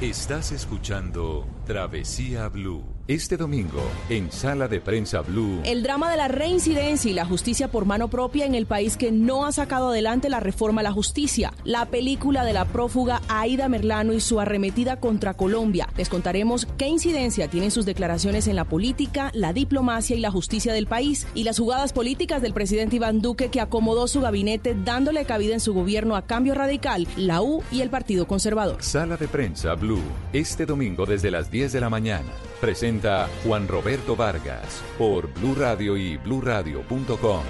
Estás escuchando Travesía Blue. Este domingo, en Sala de Prensa Blue. El drama de la reincidencia y la justicia por mano propia en el país que no ha sacado adelante la reforma a la justicia. La película de la prófuga Aida Merlano y su arremetida contra Colombia. Les contaremos qué incidencia tienen sus declaraciones en la política, la diplomacia y la justicia del país y las jugadas políticas del presidente Iván Duque que acomodó su gabinete dándole cabida en su gobierno a Cambio Radical, la U y el Partido Conservador. Sala de Prensa Blue. Este domingo desde las 10 de la mañana. Presenta Juan Roberto Vargas por Blue Radio y bluradio.com.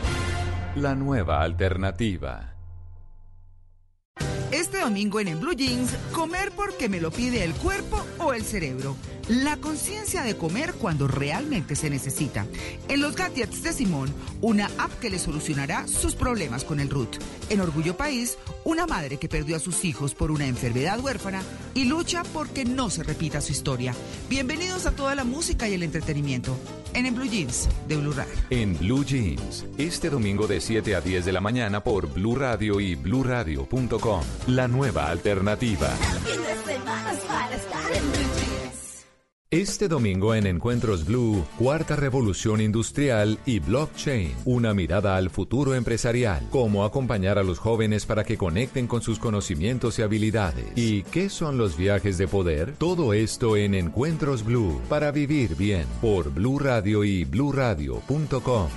La nueva alternativa. Este domingo en, en Blue Jeans, comer porque me lo pide el cuerpo o el cerebro. La conciencia de comer cuando realmente se necesita. En los gadgets de Simón, una app que le solucionará sus problemas con el root. En Orgullo País, una madre que perdió a sus hijos por una enfermedad huérfana y lucha porque no se repita su historia. Bienvenidos a toda la música y el entretenimiento. En, en Blue Jeans de Blue Radio. En Blue Jeans, este domingo de 7 a 10 de la mañana por Blue Radio y bluradio.com. La nueva alternativa. Este domingo en Encuentros Blue, Cuarta Revolución Industrial y Blockchain, una mirada al futuro empresarial, cómo acompañar a los jóvenes para que conecten con sus conocimientos y habilidades. ¿Y qué son los viajes de poder? Todo esto en Encuentros Blue, para vivir bien, por Blue Radio y bluradio.com.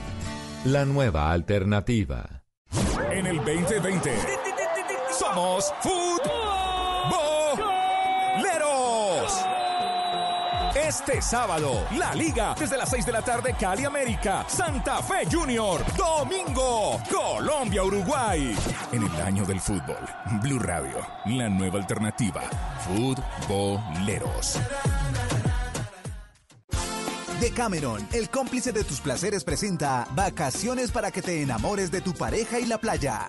La nueva alternativa. En el 2020 somos futboleros. Este sábado, la Liga, desde las 6 de la tarde, Cali América, Santa Fe Junior, domingo, Colombia, Uruguay. En el año del fútbol, Blue Radio, la nueva alternativa, futboleros. Decameron, el cómplice de tus placeres, presenta Vacaciones para que te enamores de tu pareja y la playa.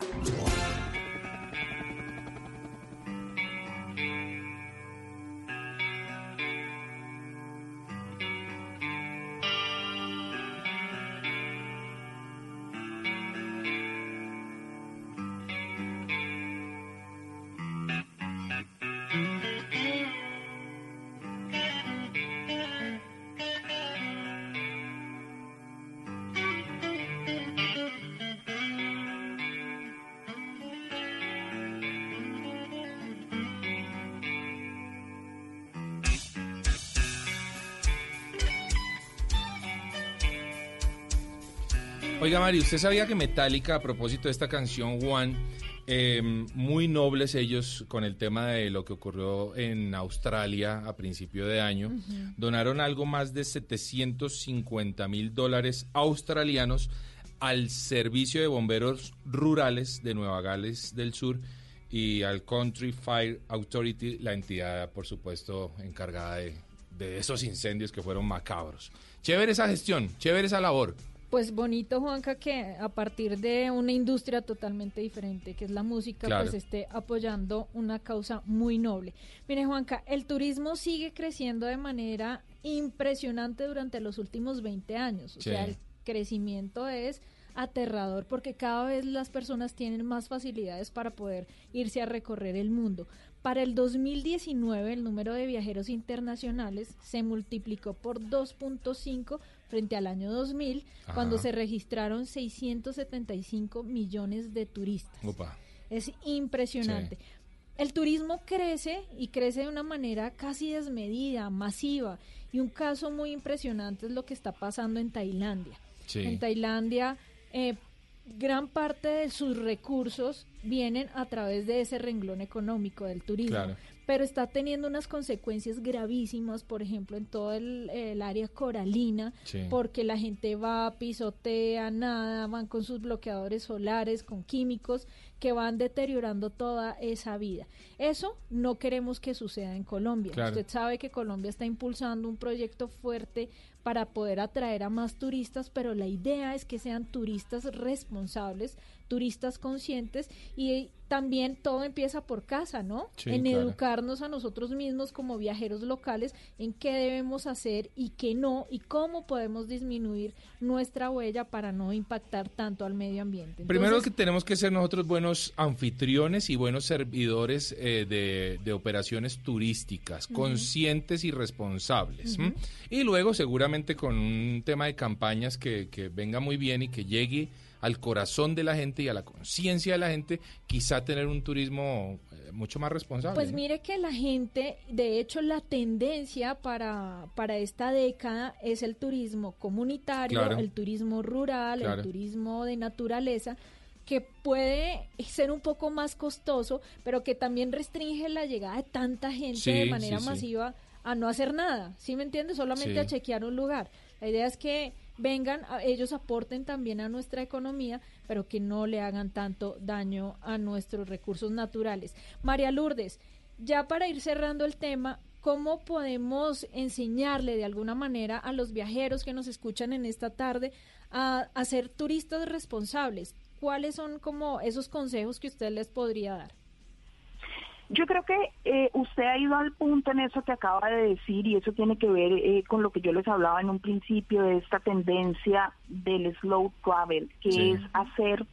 Oiga, Mari, ¿usted sabía que Metallica, a propósito de esta canción, Juan, eh, muy nobles ellos con el tema de lo que ocurrió en Australia a principio de año, donaron algo más de 750 mil dólares australianos al Servicio de Bomberos Rurales de Nueva Gales del Sur y al Country Fire Authority, la entidad, por supuesto, encargada de, de esos incendios que fueron macabros. Chévere esa gestión, chévere esa labor. Pues bonito, Juanca, que a partir de una industria totalmente diferente, que es la música, Claro. pues esté apoyando una causa muy noble. Mire, Juanca, el turismo sigue creciendo de manera impresionante durante los últimos 20 años. O Sí. sea, el crecimiento es aterrador porque cada vez las personas tienen más facilidades para poder irse a recorrer el mundo. Para el 2019 el número de viajeros internacionales se multiplicó por 2.5 frente al año 2000 cuando se registraron 675 millones de turistas. Opa. Es impresionante. El turismo crece y crece de una manera casi desmedida, masiva. Y un caso muy impresionante es lo que está pasando en Tailandia. Sí. En Tailandia, eh, gran parte de sus recursos vienen a través de ese renglón económico del turismo. Claro. Pero está teniendo unas consecuencias gravísimas, por ejemplo, en todo el, el área coralina, Sí. porque la gente va, pisotea, nada, van con sus bloqueadores solares, con químicos que van deteriorando toda esa vida. Eso no queremos que suceda en Colombia. Claro. Usted sabe que Colombia está impulsando un proyecto fuerte para poder atraer a más turistas, pero la idea es que sean turistas responsables, turistas conscientes y también todo empieza por casa, ¿no? Sí, en claro. educarnos a nosotros mismos como viajeros locales en qué debemos hacer y qué no y cómo podemos disminuir nuestra huella para no impactar tanto al medio ambiente. Primero que tenemos que ser nosotros buenos anfitriones y buenos servidores eh, de, de operaciones turísticas, conscientes y responsables. Y luego seguramente con un tema de campañas que, que venga muy bien y que llegue al corazón de la gente y a la conciencia de la gente, quizá tener un turismo eh, mucho más responsable. Pues mire que la gente, de hecho la tendencia para, para esta década es el turismo comunitario, Claro. el turismo rural, Claro. el turismo de naturaleza que puede ser un poco más costoso, pero que también restringe la llegada de tanta gente Sí, de manera sí, sí. A no hacer nada, ¿sí me entiendes? Solamente Sí. a chequear un lugar. La idea es que vengan, a- ellos aporten también a nuestra economía, pero que no le hagan tanto daño a nuestros recursos naturales. María Lourdes, ya para ir cerrando el tema, ¿cómo podemos enseñarle de alguna manera a los viajeros que nos escuchan en esta tarde a, a ser turistas responsables? ¿Cuáles son como esos consejos que usted les podría dar? Yo creo que eh, usted ha ido al punto en eso que acaba de decir y eso tiene que ver eh, con lo que yo les hablaba en un principio de esta tendencia del slow travel, que Sí. es hacer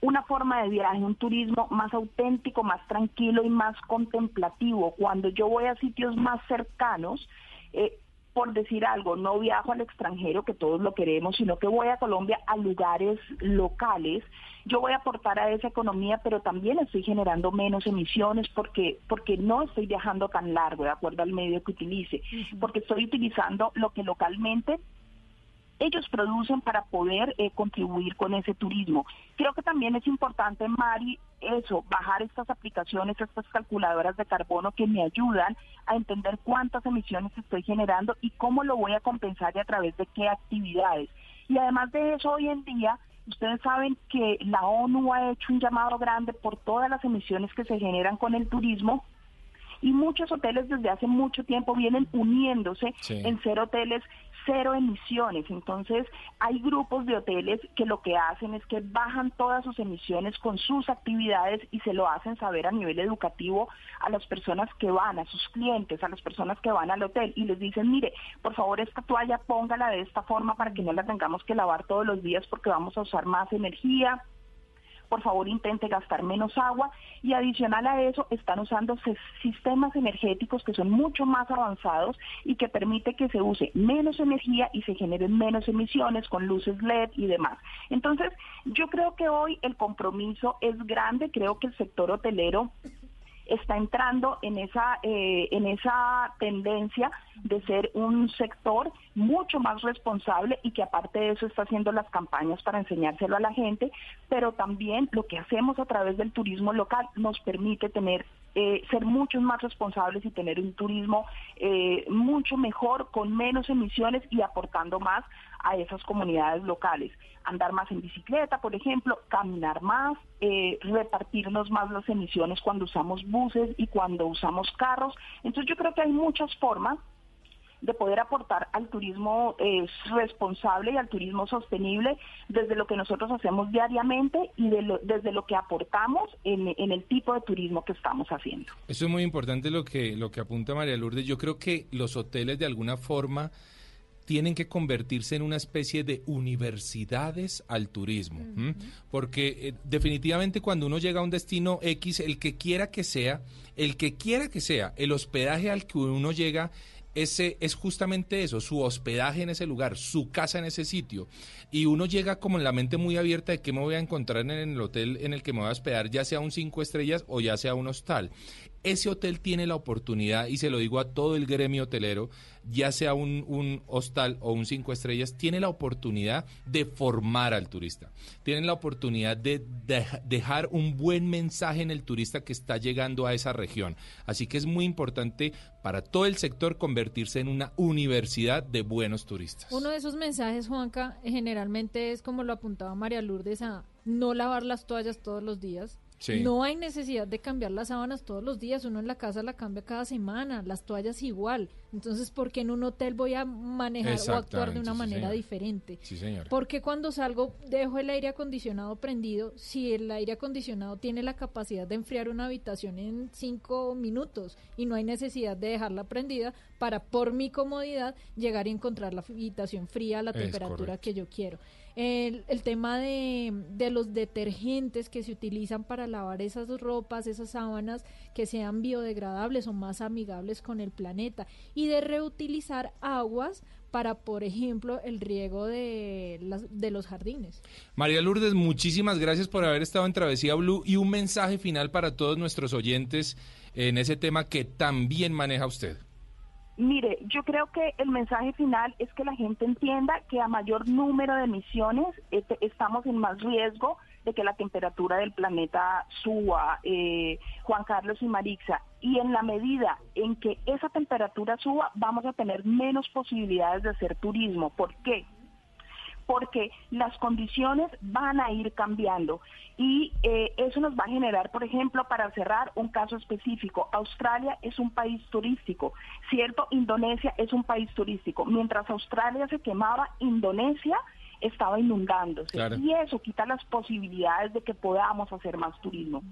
una forma de viaje, un turismo más auténtico, más tranquilo y más contemplativo. Cuando yo voy a sitios más cercanos, eh, por decir algo, no viajo al extranjero, que todos lo queremos, sino que voy a Colombia a lugares locales, yo voy a aportar a esa economía, pero también estoy generando menos emisiones porque, porque no estoy viajando tan largo, de acuerdo al medio que utilice, porque estoy utilizando lo que localmente ellos producen para poder eh, contribuir con ese turismo. Creo que también es importante, Mari, eso, bajar estas aplicaciones, estas calculadoras de carbono que me ayudan a entender cuántas emisiones estoy generando y cómo lo voy a compensar y a través de qué actividades. Y además de eso, hoy en día, ustedes saben que la ONU ha hecho un llamado grande por todas las emisiones que se generan con el turismo y muchos hoteles desde hace mucho tiempo vienen uniéndose Sí. en ser hoteles cero emisiones. Entonces, hay grupos de hoteles que lo que hacen es que bajan todas sus emisiones con sus actividades y se lo hacen saber a nivel educativo a las personas que van, a sus clientes, a las personas que van al hotel y les dicen, mire, por favor esta toalla póngala de esta forma para que no la tengamos que lavar todos los días porque vamos a usar más energía por favor intente gastar menos agua y adicional a eso están usando sistemas energéticos que son mucho más avanzados y que permite que se use menos energía y se generen menos emisiones con luces LED y demás. Entonces, yo creo que hoy el compromiso es grande, creo que el sector hotelero está entrando en esa eh, en esa tendencia de ser un sector mucho más responsable y que aparte de eso está haciendo las campañas para enseñárselo a la gente, pero también lo que hacemos a través del turismo local nos permite tener eh, ser muchos más responsables y tener un turismo eh, mucho mejor, con menos emisiones y aportando más a esas comunidades locales. Andar más en bicicleta, por ejemplo, caminar más, eh, repartirnos más las emisiones cuando usamos buses y cuando usamos carros. Entonces yo creo que hay muchas formas de poder aportar al turismo eh, responsable y al turismo sostenible desde lo que nosotros hacemos diariamente y de lo- desde lo que aportamos en, en el tipo de turismo que estamos haciendo. Eso es muy importante lo que, lo que apunta María Lourdes. Yo creo que los hoteles de alguna forma tienen que convertirse en una especie de universidades al turismo, porque eh, definitivamente cuando uno llega a un destino X, el que quiera que sea, el que quiera que sea, el hospedaje al que uno llega ese es justamente eso, su hospedaje en ese lugar, su casa en ese sitio. Y uno llega como en la mente muy abierta de qué me voy a encontrar en el hotel en el que me voy a hospedar, ya sea un cinco estrellas o ya sea un hostal. Ese hotel tiene la oportunidad, y se lo digo a todo el gremio hotelero, ya sea un, hostal o un cinco estrellas, tiene la oportunidad de formar al turista. Tienen la oportunidad de dej- dejar un buen mensaje en el turista que está llegando a esa región. Así que es muy importante para todo el sector convertirse en una universidad de buenos turistas. Uno de esos mensajes, Juanca, generalmente es como lo apuntaba María Lourdes a no lavar las toallas todos los días. Sí. No hay necesidad de cambiar las sábanas todos los días, uno en la casa la cambia cada semana, las toallas igual. Entonces, ¿por qué en un hotel voy a manejar o actuar de una sí, manera señora. diferente? Sí, señora. Porque cuando salgo dejo el aire acondicionado prendido, si el aire acondicionado tiene la capacidad de enfriar una habitación en cinco minutos y no hay necesidad de dejarla prendida para, por mi comodidad, llegar y encontrar la habitación fría a la Es temperatura correcto. que yo quiero. El, el tema de, de los detergentes que se utilizan para lavar esas ropas, esas sábanas, que sean biodegradables o más amigables con el planeta. Y de reutilizar aguas para, por ejemplo, el riego de, las, de los jardines. María Lourdes, muchísimas gracias por haber estado en Travesía Blue y un mensaje final para todos nuestros oyentes en ese tema que también maneja usted. Mire, yo creo que el mensaje final es que la gente entienda que a mayor número de emisiones este, estamos en más riesgo de que la temperatura del planeta suba, eh, Juan Carlos y Marixa. Y en la medida en que esa temperatura suba, vamos a tener menos posibilidades de hacer turismo. ¿Por qué? Porque las condiciones van a ir cambiando y eh, eso nos va a generar, por ejemplo, para cerrar un caso específico, Australia es un país turístico, ¿cierto? Indonesia es un país turístico. Mientras Australia se quemaba, Indonesia estaba inundándose Claro. y eso quita las posibilidades de que podamos hacer más turismo.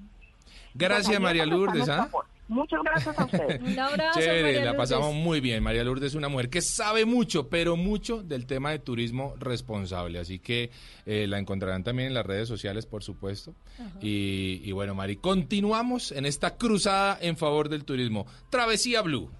Gracias, María Lourdes. ¿ah? Muchas gracias a ustedes. Un abrazo, Chévere, María la Lourdes. pasamos muy bien. María Lourdes es una mujer que sabe mucho, pero mucho del tema de turismo responsable. Así que eh, la encontrarán también en las redes sociales, por supuesto. Y, y bueno, Mari, continuamos en esta cruzada en favor del turismo. Travesía Blue.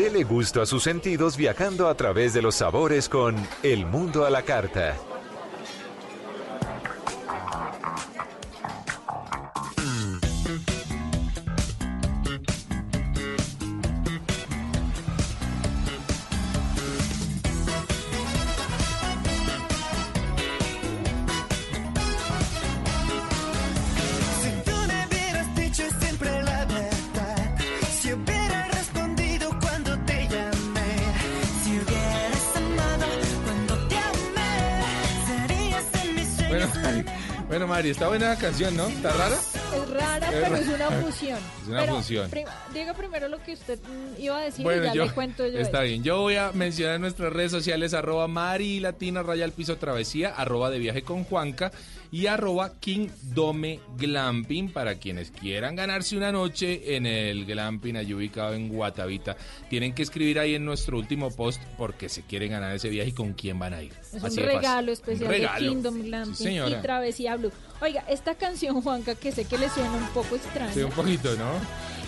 Dele gusto a sus sentidos viajando a través de los sabores con El Mundo a la Carta. Buena la canción, ¿no? ¿Está rara? Es rara, Es pero es una fusión. Es una Pero función. prim- diga primero lo que usted mm, iba a decir y ya yo, le cuento yo. está eso. bien. Yo voy a mencionar nuestras redes sociales, arroba Mari Latina, raya al piso travesía, arroba de viaje con Juanca y arroba King Dome Glamping para quienes quieran ganarse una noche en el Glamping allí ubicado en Guatavita. Tienen que escribir ahí en nuestro último post porque se quieren ganar ese viaje y con quién van a ir. Es Así un regalo especial Un regalo. de Kingdom Glamping Sí, y Travesía Blue. Oiga, esta canción, Juanca, que sé que le suena un poco extraña, Sí, un poquito, ¿no?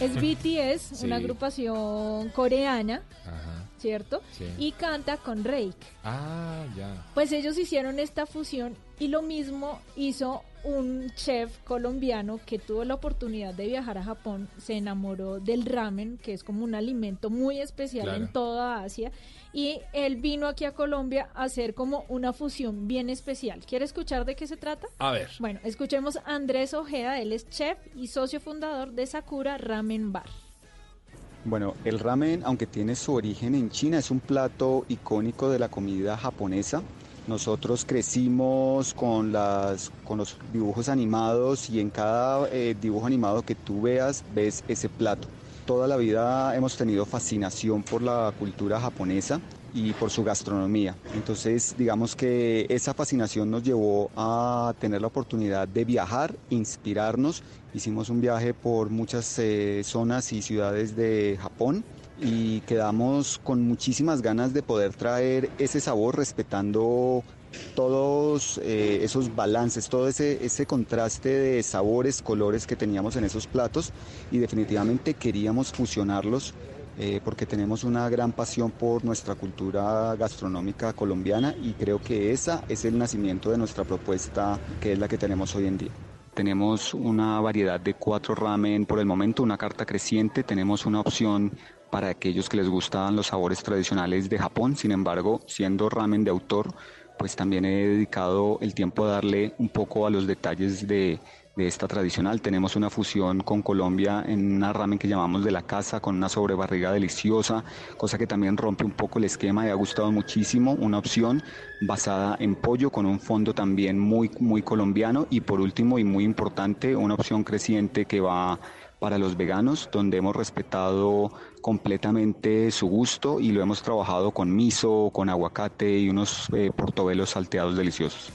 es BTS, Sí. una agrupación coreana, Ajá. ¿cierto? Sí. Y canta con Rake. Ah, ya. Pues ellos hicieron esta fusión y lo mismo hizo un chef colombiano que tuvo la oportunidad de viajar a Japón, se enamoró del ramen, que es como un alimento muy especial Claro. en toda Asia, y él vino aquí a Colombia a hacer como una fusión bien especial. ¿Quiere escuchar de qué se trata? A ver. Bueno, escuchemos a Andrés Ojeda, él es chef y socio fundador de Sakura Ramen Bar. Bueno, el ramen, aunque tiene su origen en China, es un plato icónico de la comida japonesa. Nosotros crecimos con, los dibujos animados y en cada eh, dibujo animado que tú veas ves ese plato. Toda la vida hemos tenido fascinación por la cultura japonesa y por su gastronomía. Entonces, digamos que esa fascinación nos llevó a tener la oportunidad de viajar, inspirarnos. Hicimos un viaje por muchas eh, zonas y ciudades de Japón y quedamos con muchísimas ganas de poder traer ese sabor respetando todos eh, esos balances, todo ese, ese contraste de sabores, colores que teníamos en esos platos y definitivamente queríamos fusionarlos eh, porque tenemos una gran pasión por nuestra cultura gastronómica colombiana y creo que esa es el nacimiento de nuestra propuesta que es la que tenemos hoy en día. Tenemos una variedad de cuatro ramen por el momento, una carta creciente. Tenemos una opción para aquellos que les gustan los sabores tradicionales de Japón. Sin embargo, siendo ramen de autor, pues también he dedicado el tiempo a darle un poco a los detalles de, de esta tradicional. Tenemos una fusión con Colombia en una ramen que llamamos de la casa, con una sobrebarriga deliciosa, cosa que también rompe un poco el esquema y ha gustado muchísimo. Una opción basada en pollo con un fondo también muy, muy colombiano. Y por último y muy importante, una opción creciente que va para los veganos, donde hemos respetado completamente su gusto y lo hemos trabajado con miso, con aguacate y unos eh, portobelos salteados deliciosos.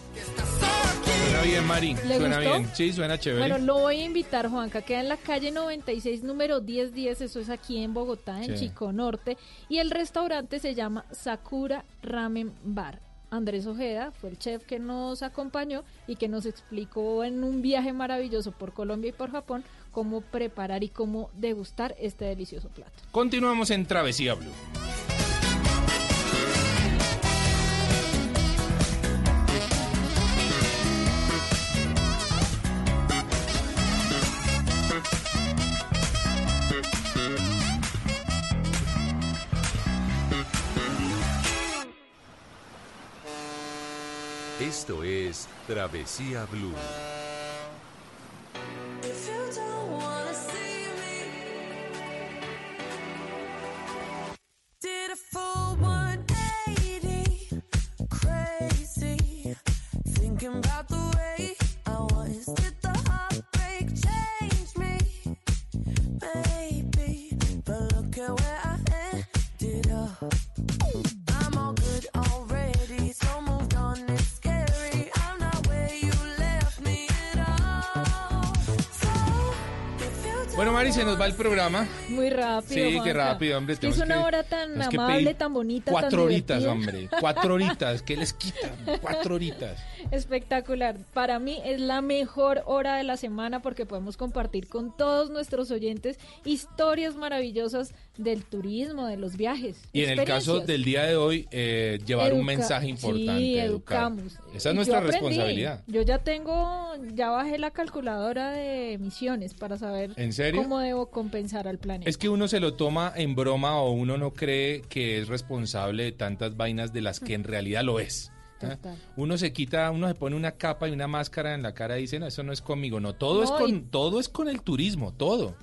Suena bien, Mari. ¿Le Suena gustó? bien. Sí, suena chévere. Bueno, lo voy a invitar, Juanca. Queda en la calle 96, número 1010. Eso es aquí en Bogotá, en Sí. Chico Norte. Y el restaurante se llama Sakura Ramen Bar. Andrés Ojeda fue el chef que nos acompañó y que nos explicó en un viaje maravilloso por Colombia y por Japón cómo preparar y cómo degustar este delicioso plato. Continuamos en Travesía Blue. Esto es Travesía Blue. Mari, se nos va el programa. Muy rápido. Sí, qué Juanca. rápido, hombre. Sí, tenemos Es una que- hora tan que amable, tan bonita, Cuatro tan horitas, hombre. Cuatro horitas. ¿Qué les quita? Cuatro horitas. Espectacular. Para mí es la mejor hora de la semana porque podemos compartir con todos nuestros oyentes historias maravillosas del turismo, de los viajes. Y en el caso del día de hoy, eh, llevar un mensaje importante. Sí, educar. educamos. Esa es nuestra yo aprendí. responsabilidad. Yo ya tengo, ya bajé la calculadora de emisiones para saber ¿En serio? cómo debo compensar al planeta. Es que uno se lo toma en broma o uno no cree que es responsable de tantas vainas de las que en realidad lo es. ¿Eh? Uno se quita, uno se pone una capa y una máscara en la cara y dice, no, eso no es conmigo. No, todo es con, y- todo es con el turismo, todo.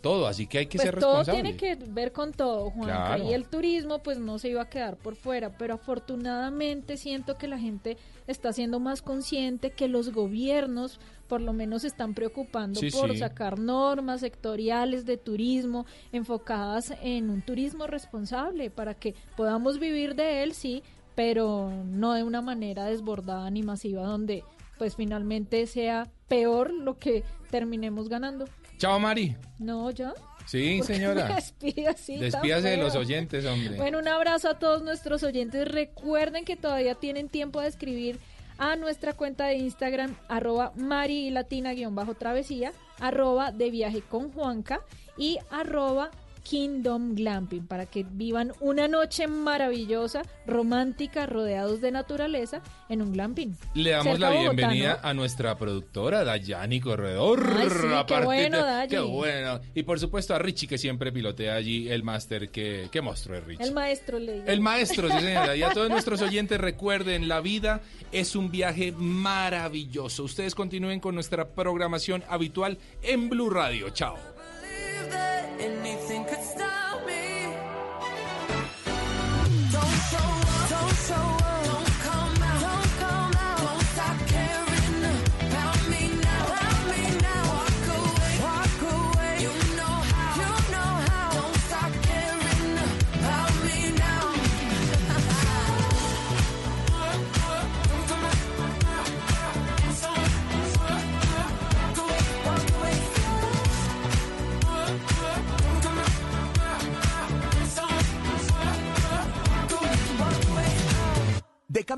Todo, así que hay que Pues ser todo responsable. tiene que ver con todo, Juanca. Claro. Y el turismo, pues no se iba a quedar por fuera. Pero afortunadamente siento que la gente está siendo más consciente, que los gobiernos por lo menos se están preocupando Sí, por sí. sacar normas sectoriales de turismo enfocadas en un turismo responsable para que podamos vivir de él, sí, pero no de una manera desbordada ni masiva donde pues finalmente sea peor lo que terminemos ganando. Chao, Mari. No, ya. Sí, ¿Por qué señora. Despídase de los oyentes, hombre. Bueno, un abrazo a todos nuestros oyentes. Recuerden que todavía tienen tiempo de escribir a nuestra cuenta de Instagram, arroba Mari Latina guion bajo travesía, arroba de viaje con Juanca y arroba Kingdom Glamping para que vivan una noche maravillosa, romántica, rodeados de naturaleza en un glamping. Le damos la Bogotá, bienvenida ¿no? a nuestra productora, Dayani Corredor. Ay, sí, qué bueno, de-. Qué bueno. Y por supuesto a Richie, que siempre pilotea allí el máster. Que, qué monstruo es Richie. El maestro le digo. El maestro, sí señora. Y a todos nuestros oyentes recuerden, la vida es un viaje maravilloso. Ustedes continúen con nuestra programación habitual en Blue Radio. Chao. That anything could stop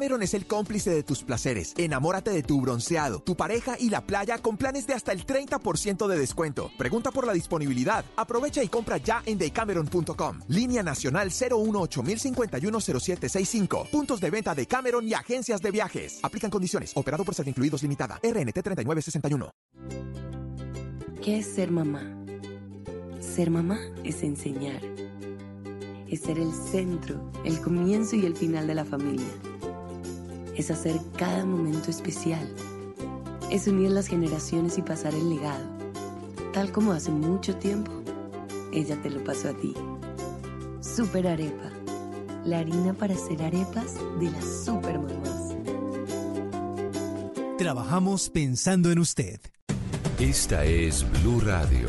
Decameron es el cómplice de tus placeres. Enamórate de tu bronceado, tu pareja y la playa con planes de hasta el 30% de descuento. Pregunta por la disponibilidad. Aprovecha y compra ya en decameron.com. Línea nacional 018-051-0765. Puntos de venta de Cameron y agencias de viajes. Aplican condiciones. Operado por ser incluidos limitada. RNT 3961. ¿Qué es ser mamá? Ser mamá es enseñar. Es ser el centro, el comienzo y el final de la familia. Es hacer cada momento especial. Es unir las generaciones y pasar el legado. Tal como hace mucho tiempo, ella te lo pasó a ti. Super Arepa. La harina para hacer arepas de las super mamás. Trabajamos pensando en usted. Esta es Blue Radio.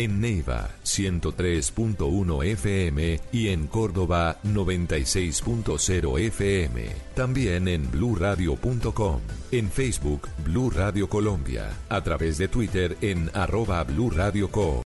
En Neiva, 103.1 FM y en Córdoba, 96.0 FM. También en bluradio.com. En Facebook, Blue Radio Colombia. A través de Twitter en arroba Blue Co.